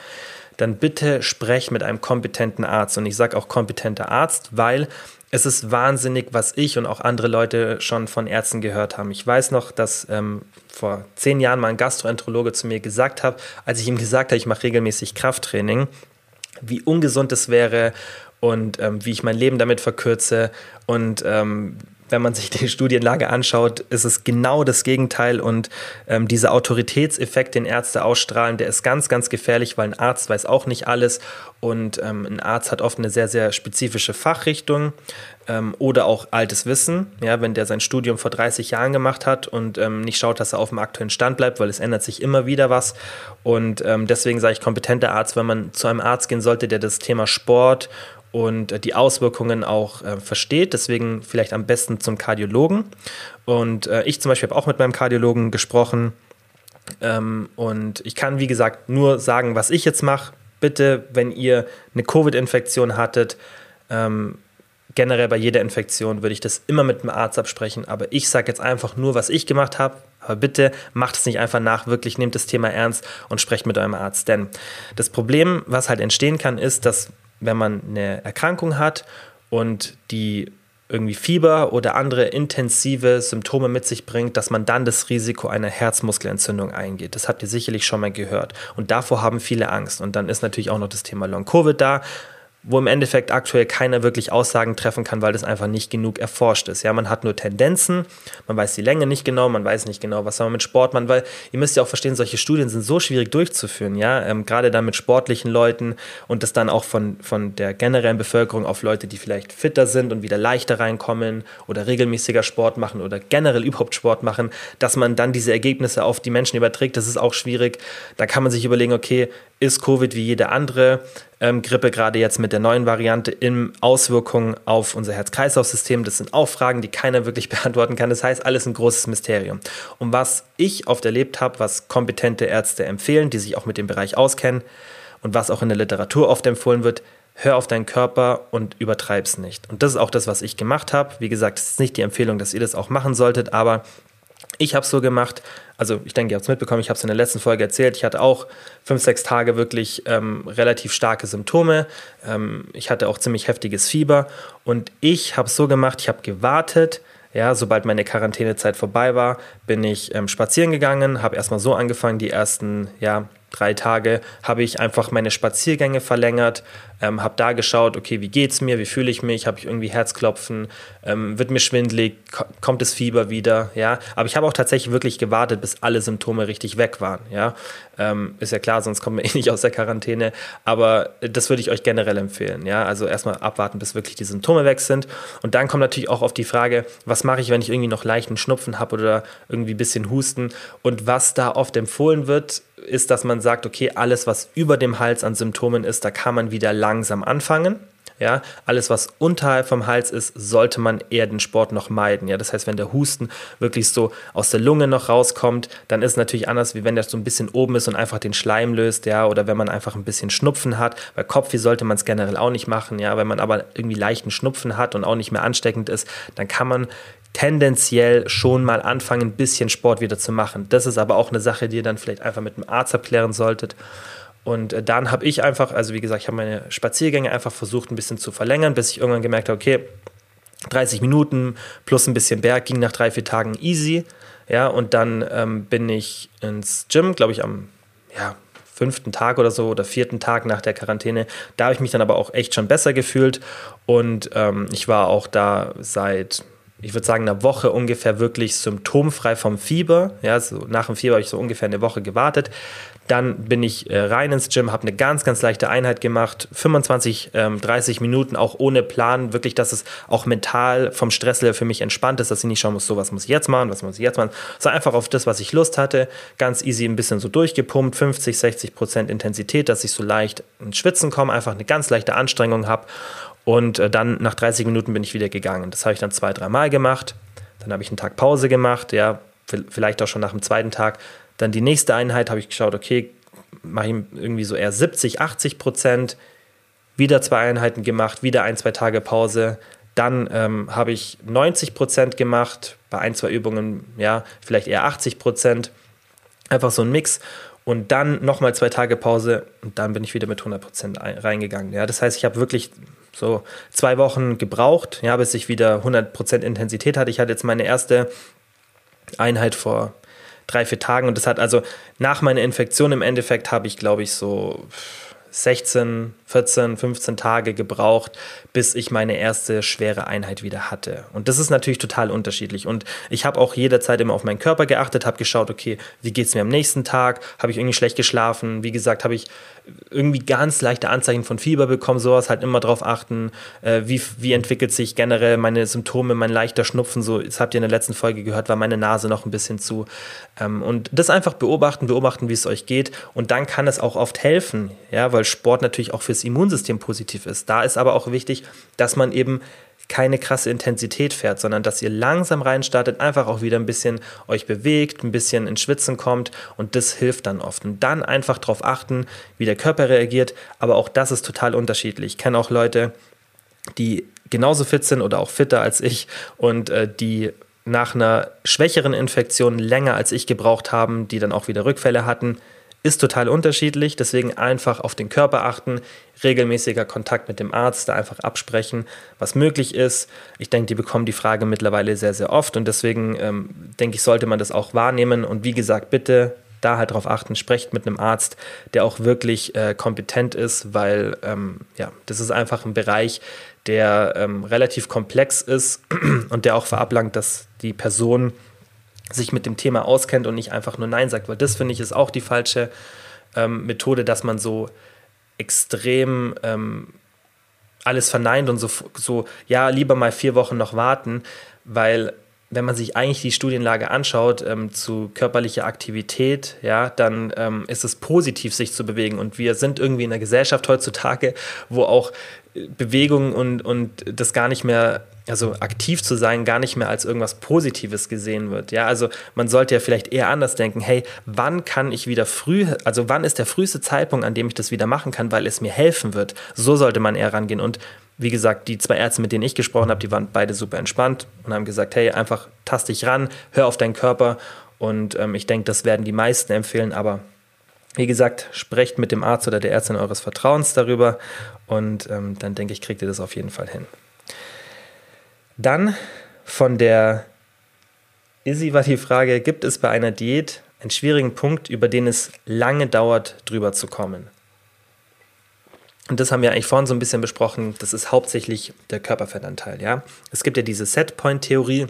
dann bitte sprecht mit einem kompetenten Arzt. Und ich sage auch kompetenter Arzt, weil es ist wahnsinnig, was ich und auch andere Leute schon von Ärzten gehört haben. Ich weiß noch, dass ähm, vor zehn Jahren mal ein Gastroenterologe zu mir gesagt hat, als ich ihm gesagt habe, ich mache regelmäßig Krafttraining, wie ungesund es wäre und ähm, wie ich mein Leben damit verkürze und ähm, wenn man sich die Studienlage anschaut, ist es genau das Gegenteil. Und ähm, dieser Autoritätseffekt, den Ärzte ausstrahlen, der ist ganz, ganz gefährlich, weil ein Arzt weiß auch nicht alles. Und ähm, ein Arzt hat oft eine sehr, sehr spezifische Fachrichtung ähm, oder auch altes Wissen. Ja, wenn der sein Studium vor 30 Jahren gemacht hat und ähm, nicht schaut, dass er auf dem aktuellen Stand bleibt, weil es ändert sich immer wieder was. Und ähm, deswegen sage ich kompetenter Arzt, wenn man zu einem Arzt gehen sollte, der das Thema Sport und äh, die Auswirkungen auch äh, versteht. Deswegen vielleicht am besten zum Kardiologen. Und äh, ich zum Beispiel habe auch mit meinem Kardiologen gesprochen. Ähm, und ich kann, wie gesagt, nur sagen, was ich jetzt mache. Bitte, wenn ihr eine Covid-Infektion hattet, ähm, generell bei jeder Infektion würde ich das immer mit dem Arzt absprechen. Aber ich sage jetzt einfach nur, was ich gemacht habe. Aber bitte macht es nicht einfach nach, wirklich nehmt das Thema ernst und sprecht mit eurem Arzt. Denn das Problem, was halt entstehen kann, ist, dass wenn man eine Erkrankung hat und die irgendwie Fieber oder andere intensive Symptome mit sich bringt, dass man dann das Risiko einer Herzmuskelentzündung eingeht. Das habt ihr sicherlich schon mal gehört. Und davor haben viele Angst. Und dann ist natürlich auch noch das Thema Long-Covid da wo im Endeffekt aktuell keiner wirklich Aussagen treffen kann, weil das einfach nicht genug erforscht ist. Ja, man hat nur Tendenzen, man weiß die Länge nicht genau, man weiß nicht genau, was man mit Sport machen, weil ihr müsst ja auch verstehen, solche Studien sind so schwierig durchzuführen, ja, ähm, gerade dann mit sportlichen Leuten und das dann auch von, von der generellen Bevölkerung auf Leute, die vielleicht fitter sind und wieder leichter reinkommen oder regelmäßiger Sport machen oder generell überhaupt Sport machen, dass man dann diese Ergebnisse auf die Menschen überträgt, das ist auch schwierig. Da kann man sich überlegen, okay, ist Covid wie jede andere ähm, Grippe, gerade jetzt mit der neuen Variante, in Auswirkungen auf unser Herz-Kreislauf-System? Das sind auch Fragen, die keiner wirklich beantworten kann. Das heißt, alles ein großes Mysterium. Und was ich oft erlebt habe, was kompetente Ärzte empfehlen, die sich auch mit dem Bereich auskennen und was auch in der Literatur oft empfohlen wird, hör auf deinen Körper und übertreib's nicht. Und das ist auch das, was ich gemacht habe. Wie gesagt, es ist nicht die Empfehlung, dass ihr das auch machen solltet, aber ich habe es so gemacht, also ich denke, ihr habt es mitbekommen, ich habe es in der letzten Folge erzählt, ich hatte auch fünf, sechs Tage wirklich ähm, relativ starke Symptome. Ähm, ich hatte auch ziemlich heftiges Fieber. Und ich habe es so gemacht, ich habe gewartet, ja, sobald meine Quarantänezeit vorbei war, bin ich ähm, spazieren gegangen, habe erstmal so angefangen, die ersten ja, drei Tage habe ich einfach meine Spaziergänge verlängert, ähm, habe da geschaut, okay, wie geht's mir, wie fühle ich mich, habe ich irgendwie Herzklopfen, ähm, wird mir schwindlig, kommt das Fieber wieder, ja. Aber ich habe auch tatsächlich wirklich gewartet, bis alle Symptome richtig weg waren, ja. Ähm, ist ja klar, sonst kommen wir eh nicht aus der Quarantäne. Aber das würde ich euch generell empfehlen, ja. Also erstmal abwarten, bis wirklich die Symptome weg sind. Und dann kommt natürlich auch auf die Frage, was mache ich, wenn ich irgendwie noch leichten Schnupfen habe oder irgendwie ein bisschen Husten. Und was da oft empfohlen wird, ist, dass man sagt, okay, alles, was über dem Hals an Symptomen ist, da kann man wieder langsam anfangen. Ja, alles, was unterhalb vom Hals ist, sollte man eher den Sport noch meiden. Ja, das heißt, wenn der Husten wirklich so aus der Lunge noch rauskommt, dann ist es natürlich anders, wie wenn der so ein bisschen oben ist und einfach den Schleim löst. Ja, oder wenn man einfach ein bisschen Schnupfen hat. Bei Kopfweh sollte man es generell auch nicht machen. Ja, wenn man aber irgendwie leichten Schnupfen hat und auch nicht mehr ansteckend ist, dann kann man tendenziell schon mal anfangen, ein bisschen Sport wieder zu machen. Das ist aber auch eine Sache, die ihr dann vielleicht einfach mit dem Arzt abklären solltet. Und äh, dann habe ich einfach, also wie gesagt, ich habe meine Spaziergänge einfach versucht, ein bisschen zu verlängern, bis ich irgendwann gemerkt habe, okay, 30 Minuten plus ein bisschen Berg ging nach drei, vier Tagen easy. Ja, und dann ähm, bin ich ins Gym, glaube ich, am ja, fünften Tag oder so oder vierten Tag nach der Quarantäne. Da habe ich mich dann aber auch echt schon besser gefühlt und ähm, ich war auch da seit ich würde sagen, einer Woche ungefähr wirklich symptomfrei vom Fieber. Ja, so nach dem Fieber habe ich so ungefähr eine Woche gewartet. Dann bin ich äh, rein ins Gym, habe eine ganz, ganz leichte Einheit gemacht, 25, ähm, 30 Minuten, auch ohne Plan, wirklich, dass es auch mental vom Stresslevel für mich entspannt ist, dass ich nicht schauen muss, so was muss ich jetzt machen, was muss ich jetzt machen, sondern einfach auf das, was ich Lust hatte, ganz easy ein bisschen so durchgepumpt, 50, 60 Prozent Intensität, dass ich so leicht ins Schwitzen komme, einfach eine ganz leichte Anstrengung habe und äh, dann nach 30 Minuten bin ich wieder gegangen. Das habe ich dann zwei, dreimal gemacht. Dann habe ich einen Tag Pause gemacht, ja, vielleicht auch schon nach dem zweiten Tag dann die nächste Einheit habe ich geschaut, okay, mache ich irgendwie so eher 70, 80 Prozent. Wieder zwei Einheiten gemacht, wieder ein, zwei Tage Pause. Dann ähm, habe ich 90 Prozent gemacht, bei ein, zwei Übungen, ja, vielleicht eher 80 Prozent. Einfach so ein Mix. Und dann nochmal zwei Tage Pause und dann bin ich wieder mit 100 Prozent reingegangen. Ja, das heißt, ich habe wirklich so zwei Wochen gebraucht, ja, bis ich wieder 100 Prozent Intensität hatte. Ich hatte jetzt meine erste Einheit vor drei, vier Tagen. Und das hat also nach meiner Infektion im Endeffekt habe ich, glaube ich, so 16, 14, 15 Tage gebraucht, bis ich meine erste schwere Einheit wieder hatte. Und das ist natürlich total unterschiedlich. Und ich habe auch jederzeit immer auf meinen Körper geachtet, habe geschaut, okay, wie geht es mir am nächsten Tag? Habe ich irgendwie schlecht geschlafen? Wie gesagt, habe ich irgendwie ganz leichte Anzeichen von Fieber bekommen, sowas halt immer drauf achten, äh, wie, wie entwickelt sich generell meine Symptome, mein leichter Schnupfen, so, das habt ihr in der letzten Folge gehört, war meine Nase noch ein bisschen zu. Ähm, und das einfach beobachten, beobachten, wie es euch geht und dann kann es auch oft helfen, ja, weil Sport natürlich auch fürs Immunsystem positiv ist. Da ist aber auch wichtig, dass man eben keine krasse Intensität fährt, sondern dass ihr langsam reinstartet, einfach auch wieder ein bisschen euch bewegt, ein bisschen ins Schwitzen kommt und das hilft dann oft. Und dann einfach darauf achten, wie der Körper reagiert, aber auch das ist total unterschiedlich. Ich kenne auch Leute, die genauso fit sind oder auch fitter als ich und äh, die nach einer schwächeren Infektion länger als ich gebraucht haben, die dann auch wieder Rückfälle hatten. Ist total unterschiedlich, deswegen einfach auf den Körper achten, regelmäßiger Kontakt mit dem Arzt, da einfach absprechen, was möglich ist. Ich denke, die bekommen die Frage mittlerweile sehr, sehr oft und deswegen ähm, denke ich, sollte man das auch wahrnehmen und wie gesagt, bitte da halt drauf achten, sprecht mit einem Arzt, der auch wirklich äh, kompetent ist, weil ähm, ja, das ist einfach ein Bereich, der ähm, relativ komplex ist und der auch verablangt, dass die Person sich mit dem Thema auskennt und nicht einfach nur Nein sagt, weil das finde ich ist auch die falsche ähm, Methode, dass man so extrem ähm, alles verneint und so, so, ja, lieber mal vier Wochen noch warten, weil wenn man sich eigentlich die Studienlage anschaut ähm, zu körperlicher Aktivität, ja, dann ähm, ist es positiv, sich zu bewegen. Und wir sind irgendwie in einer Gesellschaft heutzutage, wo auch Bewegung und, und das gar nicht mehr, also aktiv zu sein, gar nicht mehr als irgendwas Positives gesehen wird. Ja, also man sollte ja vielleicht eher anders denken, hey, wann kann ich wieder früh, also wann ist der früheste Zeitpunkt, an dem ich das wieder machen kann, weil es mir helfen wird. So sollte man eher rangehen. Und wie gesagt, die zwei Ärzte, mit denen ich gesprochen habe, die waren beide super entspannt und haben gesagt, hey, einfach tast dich ran, hör auf deinen Körper. Und ähm, ich denke, das werden die meisten empfehlen, aber wie gesagt, sprecht mit dem Arzt oder der Ärztin eures Vertrauens darüber und ähm, dann denke ich, kriegt ihr das auf jeden Fall hin. Dann von der Izzy war die Frage, gibt es bei einer Diät einen schwierigen Punkt, über den es lange dauert, drüber zu kommen? Und das haben wir eigentlich vorhin so ein bisschen besprochen. Das ist hauptsächlich der Körperfettanteil. Ja? Es gibt ja diese Setpoint-Theorie,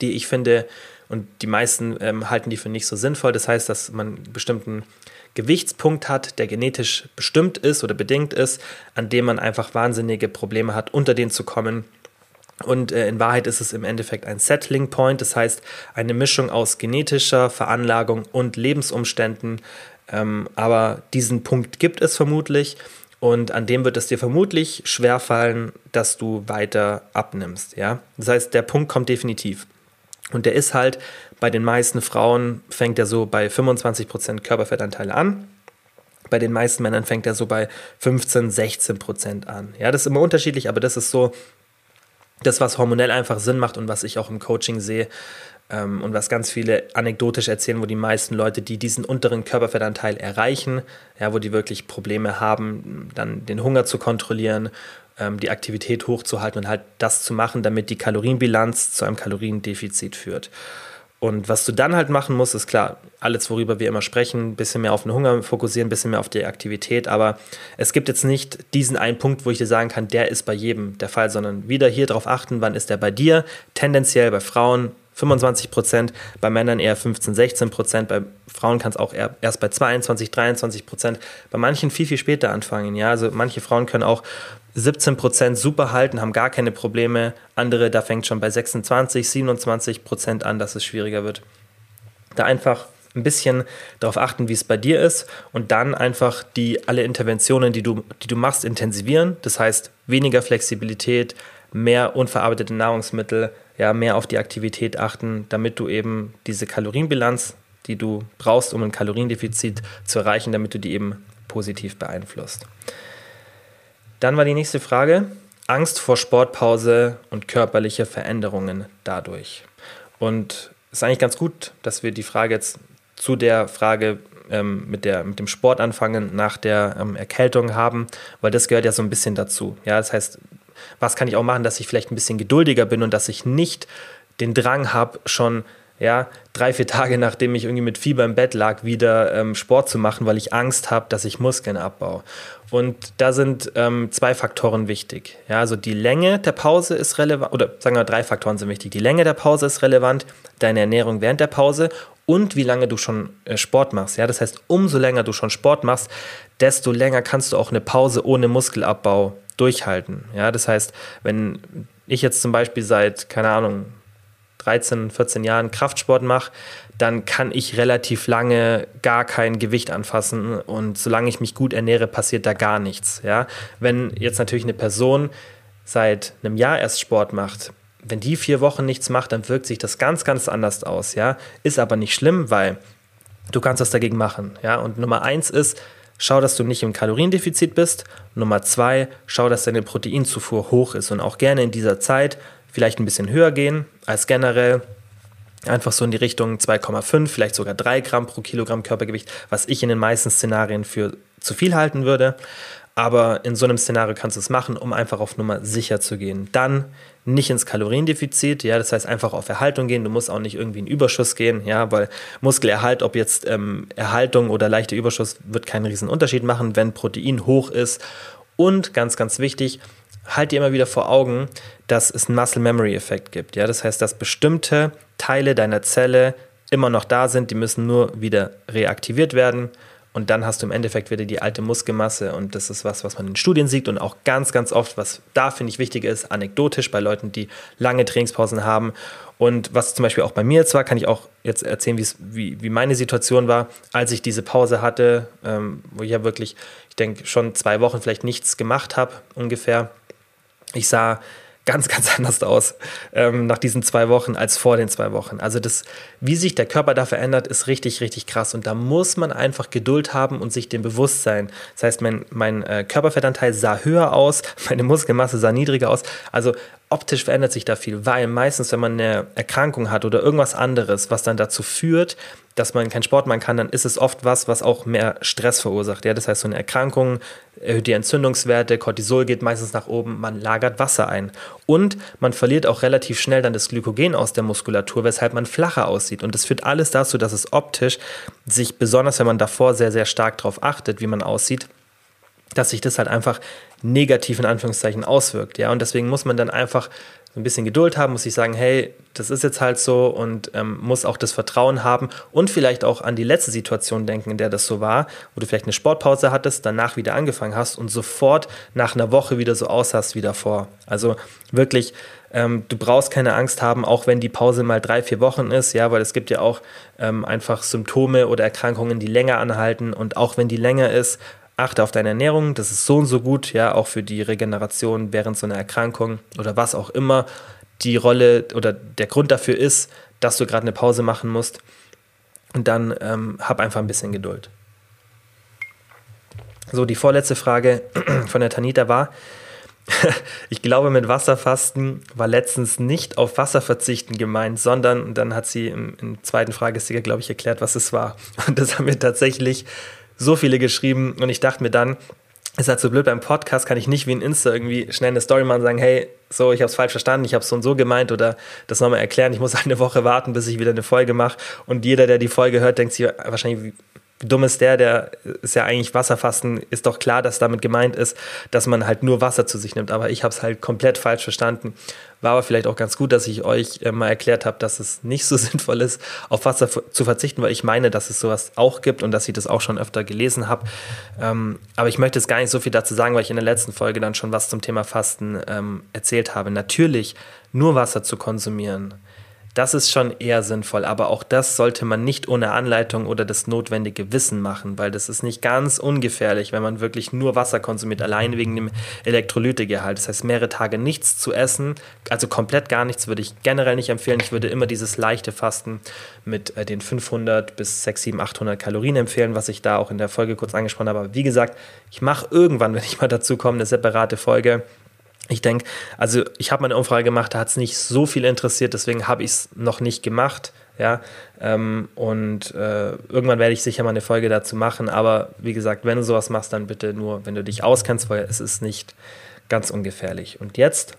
die ich finde, und die meisten ähm, halten die für nicht so sinnvoll. Das heißt, dass man einen bestimmten Gewichtspunkt hat, der genetisch bestimmt ist oder bedingt ist, an dem man einfach wahnsinnige Probleme hat, unter den zu kommen. Und äh, in Wahrheit ist es im Endeffekt ein Settling Point, das heißt eine Mischung aus genetischer Veranlagung und Lebensumständen. Ähm, aber diesen Punkt gibt es vermutlich und an dem wird es dir vermutlich schwerfallen, dass du weiter abnimmst. Das heißt, der Punkt kommt definitiv. Und der ist halt, bei den meisten Frauen fängt er so bei 25% Körperfettanteile an. Bei den meisten Männern fängt er so bei 15, 16% an. Ja, das ist immer unterschiedlich, aber das ist so das, was hormonell einfach Sinn macht und was ich auch im Coaching sehe ähm, und was ganz viele anekdotisch erzählen, wo die meisten Leute, die diesen unteren Körperfettanteil erreichen, ja, wo die wirklich Probleme haben, dann den Hunger zu kontrollieren ähm, die Aktivität hochzuhalten und halt das zu machen, damit die Kalorienbilanz zu einem Kaloriendefizit führt. Und was du dann halt machen musst, ist klar, alles, worüber wir immer sprechen, ein bisschen mehr auf den Hunger fokussieren, ein bisschen mehr auf die Aktivität. Aber es gibt jetzt nicht diesen einen Punkt, wo ich dir sagen kann, der ist bei jedem der Fall, sondern wieder hier drauf achten, wann ist der bei dir. Tendenziell bei Frauen 25 Prozent, bei Männern eher 15, 16 Prozent, bei Frauen kann es auch erst bei 22, 23 Prozent, bei manchen viel, viel später anfangen. Ja, also manche Frauen können auch 17 Prozent super halten, haben gar keine Probleme. Andere, da fängt schon bei 26, 27 Prozent an, dass es schwieriger wird. Da einfach ein bisschen darauf achten, wie es bei dir ist und dann einfach die alle Interventionen, die du, die du machst, intensivieren. Das heißt, weniger Flexibilität, mehr unverarbeitete Nahrungsmittel, ja, mehr auf die Aktivität achten, damit du eben diese Kalorienbilanz, die du brauchst, um ein Kaloriendefizit zu erreichen, damit du die eben positiv beeinflusst. Dann war die nächste Frage, Angst vor Sportpause und körperliche Veränderungen dadurch. Und es ist eigentlich ganz gut, dass wir die Frage jetzt zu der Frage ähm, mit, der, mit dem Sport anfangen nach der ähm, Erkältung haben, weil das gehört ja so ein bisschen dazu. Ja, das heißt, was kann ich auch machen, dass ich vielleicht ein bisschen geduldiger bin und dass ich nicht den Drang habe, schon ja, drei, vier Tage nachdem ich irgendwie mit Fieber im Bett lag, wieder ähm, Sport zu machen, weil ich Angst habe, dass ich Muskeln abbaue. Und da sind ähm, zwei Faktoren wichtig. Ja, also die Länge der Pause ist relevant, oder sagen wir drei Faktoren sind wichtig. Die Länge der Pause ist relevant, deine Ernährung während der Pause und wie lange du schon äh, Sport machst. Ja, das heißt, umso länger du schon Sport machst, desto länger kannst du auch eine Pause ohne Muskelabbau durchhalten. Ja, das heißt, wenn ich jetzt zum Beispiel seit, keine Ahnung, 13, 14 Jahren Kraftsport mache, dann kann ich relativ lange gar kein Gewicht anfassen und solange ich mich gut ernähre, passiert da gar nichts. Ja? Wenn jetzt natürlich eine Person seit einem Jahr erst Sport macht, wenn die vier Wochen nichts macht, dann wirkt sich das ganz, ganz anders aus. Ja? Ist aber nicht schlimm, weil du kannst was dagegen machen. Ja? Und Nummer eins ist, schau, dass du nicht im Kaloriendefizit bist. Nummer zwei, schau, dass deine Proteinzufuhr hoch ist und auch gerne in dieser Zeit vielleicht ein bisschen höher gehen als generell. Einfach so in die Richtung 2,5, vielleicht sogar 3 Gramm pro Kilogramm Körpergewicht, was ich in den meisten Szenarien für zu viel halten würde. Aber in so einem Szenario kannst du es machen, um einfach auf Nummer sicher zu gehen. Dann nicht ins Kaloriendefizit, ja, das heißt einfach auf Erhaltung gehen. Du musst auch nicht irgendwie in Überschuss gehen, ja, weil Muskelerhalt, ob jetzt ähm, Erhaltung oder leichter Überschuss, wird keinen riesen Unterschied machen, wenn Protein hoch ist. Und ganz, ganz wichtig, halt dir immer wieder vor Augen, dass es einen Muscle Memory Effekt gibt. Ja? Das heißt, dass bestimmte Teile deiner Zelle immer noch da sind, die müssen nur wieder reaktiviert werden und dann hast du im Endeffekt wieder die alte Muskelmasse und das ist was, was man in Studien sieht und auch ganz, ganz oft, was da finde ich wichtig ist, anekdotisch bei Leuten, die lange Trainingspausen haben und was zum Beispiel auch bei mir jetzt war, kann ich auch jetzt erzählen, wie, wie meine Situation war, als ich diese Pause hatte, ähm, wo ich ja wirklich, ich denke, schon zwei Wochen vielleicht nichts gemacht habe ungefähr ich sah ganz, ganz anders aus ähm, nach diesen zwei Wochen als vor den zwei Wochen. Also das, wie sich der Körper da verändert, ist richtig, richtig krass. Und da muss man einfach Geduld haben und sich dem bewusst sein. Das heißt, mein, mein äh, Körperfettanteil sah höher aus, meine Muskelmasse sah niedriger aus. Also optisch verändert sich da viel, weil meistens, wenn man eine Erkrankung hat oder irgendwas anderes, was dann dazu führt, dass man keinen Sport machen kann, dann ist es oft was, was auch mehr Stress verursacht. Ja, das heißt, so eine Erkrankung erhöht die Entzündungswerte, Cortisol geht meistens nach oben, man lagert Wasser ein. Und man verliert auch relativ schnell dann das Glykogen aus der Muskulatur, weshalb man flacher aussieht. Und das führt alles dazu, dass es optisch sich, besonders wenn man davor sehr, sehr stark darauf achtet, wie man aussieht, dass sich das halt einfach negativ in Anführungszeichen auswirkt. Ja, und deswegen muss man dann einfach so ein bisschen Geduld haben, muss ich sagen, hey, das ist jetzt halt so und ähm, muss auch das Vertrauen haben und vielleicht auch an die letzte Situation denken, in der das so war, wo du vielleicht eine Sportpause hattest, danach wieder angefangen hast und sofort nach einer Woche wieder so aussahst wie davor. Also wirklich, ähm, du brauchst keine Angst haben, auch wenn die Pause mal drei, vier Wochen ist, ja, weil es gibt ja auch ähm, einfach Symptome oder Erkrankungen, die länger anhalten und auch wenn die länger ist, achte auf deine Ernährung, das ist so und so gut, ja, auch für die Regeneration während so einer Erkrankung oder was auch immer die Rolle oder der Grund dafür ist, dass du gerade eine Pause machen musst. Und dann ähm, hab einfach ein bisschen Geduld. So, die vorletzte Frage von der Tanita war, ich glaube, mit Wasserfasten war letztens nicht auf Wasser verzichten gemeint, sondern dann hat sie im, im zweiten Fragesticker, glaube ich, erklärt, was es war. Und das haben wir tatsächlich so viele geschrieben und ich dachte mir dann, ist halt so blöd beim Podcast, kann ich nicht wie ein Insta irgendwie schnell eine Story machen und sagen, hey, so, ich habe es falsch verstanden, ich habe es so und so gemeint oder das nochmal erklären. Ich muss eine Woche warten, bis ich wieder eine Folge mache. Und jeder, der die Folge hört, denkt sich wahrscheinlich, wie dumm ist der, der ist ja eigentlich Wasserfasten, ist doch klar, dass damit gemeint ist, dass man halt nur Wasser zu sich nimmt. Aber ich habe es halt komplett falsch verstanden. War aber vielleicht auch ganz gut, dass ich euch äh, mal erklärt habe, dass es nicht so sinnvoll ist, auf Wasser zu verzichten, weil ich meine, dass es sowas auch gibt und dass ich das auch schon öfter gelesen habe. Ähm, aber ich möchte jetzt gar nicht so viel dazu sagen, weil ich in der letzten Folge dann schon was zum Thema Fasten ähm, erzählt habe. Natürlich nur Wasser zu konsumieren das ist schon eher sinnvoll, aber auch das sollte man nicht ohne Anleitung oder das notwendige Wissen machen, weil das ist nicht ganz ungefährlich, wenn man wirklich nur Wasser konsumiert, allein wegen dem Elektrolytegehalt. Das heißt, mehrere Tage nichts zu essen, also komplett gar nichts, würde ich generell nicht empfehlen. Ich würde immer dieses leichte Fasten mit äh, den 500 bis 6, 7, 800 Kalorien empfehlen, was ich da auch in der Folge kurz angesprochen habe. Aber wie gesagt, ich mache irgendwann, wenn ich mal dazu komme, eine separate Folge ich denke, also ich habe meine Umfrage gemacht, da hat es nicht so viel interessiert, deswegen habe ich es noch nicht gemacht. Ja, ähm, und äh, irgendwann werde ich sicher mal eine Folge dazu machen. Aber wie gesagt, wenn du sowas machst, dann bitte nur, wenn du dich auskennst, weil es ist nicht ganz ungefährlich. Und jetzt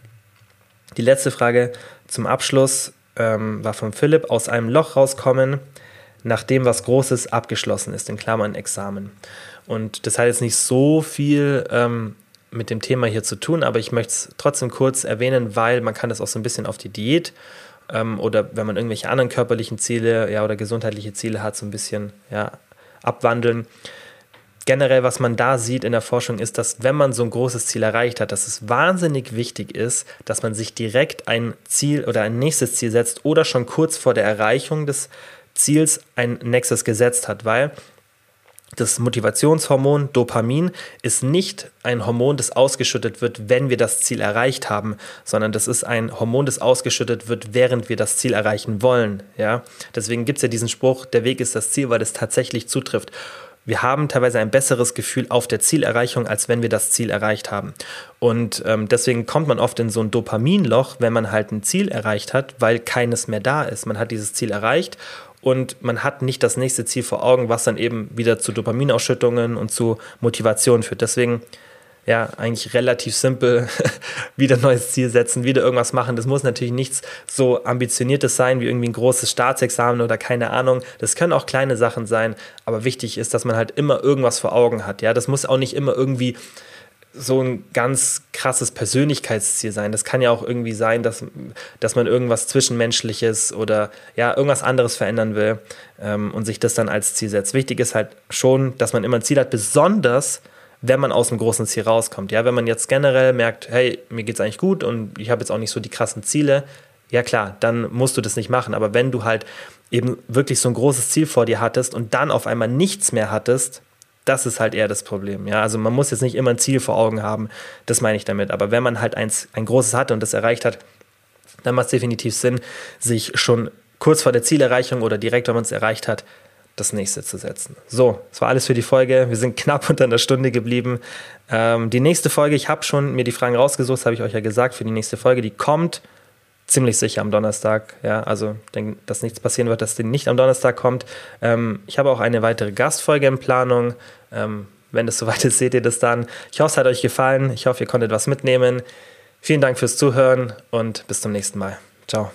die letzte Frage zum Abschluss ähm, war von Philipp: Aus einem Loch rauskommen, nachdem was Großes abgeschlossen ist, in Klammern Examen. Und das hat jetzt nicht so viel ähm, mit dem Thema hier zu tun, aber ich möchte es trotzdem kurz erwähnen, weil man kann das auch so ein bisschen auf die Diät ähm, oder wenn man irgendwelche anderen körperlichen Ziele ja, oder gesundheitliche Ziele hat, so ein bisschen ja, abwandeln. Generell, was man da sieht in der Forschung, ist, dass wenn man so ein großes Ziel erreicht hat, dass es wahnsinnig wichtig ist, dass man sich direkt ein Ziel oder ein nächstes Ziel setzt oder schon kurz vor der Erreichung des Ziels ein nächstes gesetzt hat, weil das Motivationshormon Dopamin ist nicht ein Hormon, das ausgeschüttet wird, wenn wir das Ziel erreicht haben, sondern das ist ein Hormon, das ausgeschüttet wird, während wir das Ziel erreichen wollen. Ja? Deswegen gibt es ja diesen Spruch, der Weg ist das Ziel, weil das tatsächlich zutrifft. Wir haben teilweise ein besseres Gefühl auf der Zielerreichung, als wenn wir das Ziel erreicht haben. Und ähm, deswegen kommt man oft in so ein Dopaminloch, wenn man halt ein Ziel erreicht hat, weil keines mehr da ist. Man hat dieses Ziel erreicht und man hat nicht das nächste Ziel vor Augen, was dann eben wieder zu Dopaminausschüttungen und zu Motivation führt. Deswegen ja, eigentlich relativ simpel, wieder ein neues Ziel setzen, wieder irgendwas machen. Das muss natürlich nichts so ambitioniertes sein wie irgendwie ein großes Staatsexamen oder keine Ahnung. Das können auch kleine Sachen sein, aber wichtig ist, dass man halt immer irgendwas vor Augen hat. Ja, das muss auch nicht immer irgendwie so ein ganz krasses Persönlichkeitsziel sein. Das kann ja auch irgendwie sein, dass, dass man irgendwas Zwischenmenschliches oder ja, irgendwas anderes verändern will ähm, und sich das dann als Ziel setzt. Wichtig ist halt schon, dass man immer ein Ziel hat, besonders wenn man aus dem großen Ziel rauskommt. Ja, wenn man jetzt generell merkt, hey, mir geht es eigentlich gut und ich habe jetzt auch nicht so die krassen Ziele, ja klar, dann musst du das nicht machen. Aber wenn du halt eben wirklich so ein großes Ziel vor dir hattest und dann auf einmal nichts mehr hattest, das ist halt eher das Problem. Ja, also man muss jetzt nicht immer ein Ziel vor Augen haben, das meine ich damit. Aber wenn man halt eins, ein großes hatte und das erreicht hat, dann macht es definitiv Sinn, sich schon kurz vor der Zielerreichung oder direkt, wenn man es erreicht hat, das nächste zu setzen. So, das war alles für die Folge. Wir sind knapp unter einer Stunde geblieben. Ähm, die nächste Folge, ich habe schon mir die Fragen rausgesucht, habe ich euch ja gesagt, für die nächste Folge, die kommt ziemlich sicher am Donnerstag. Ja, also denke, dass nichts passieren wird, dass die nicht am Donnerstag kommt. Ähm, ich habe auch eine weitere Gastfolge in Planung. Ähm, wenn es soweit ist, seht ihr das dann. Ich hoffe, es hat euch gefallen. Ich hoffe, ihr konntet was mitnehmen. Vielen Dank fürs Zuhören und bis zum nächsten Mal. Ciao.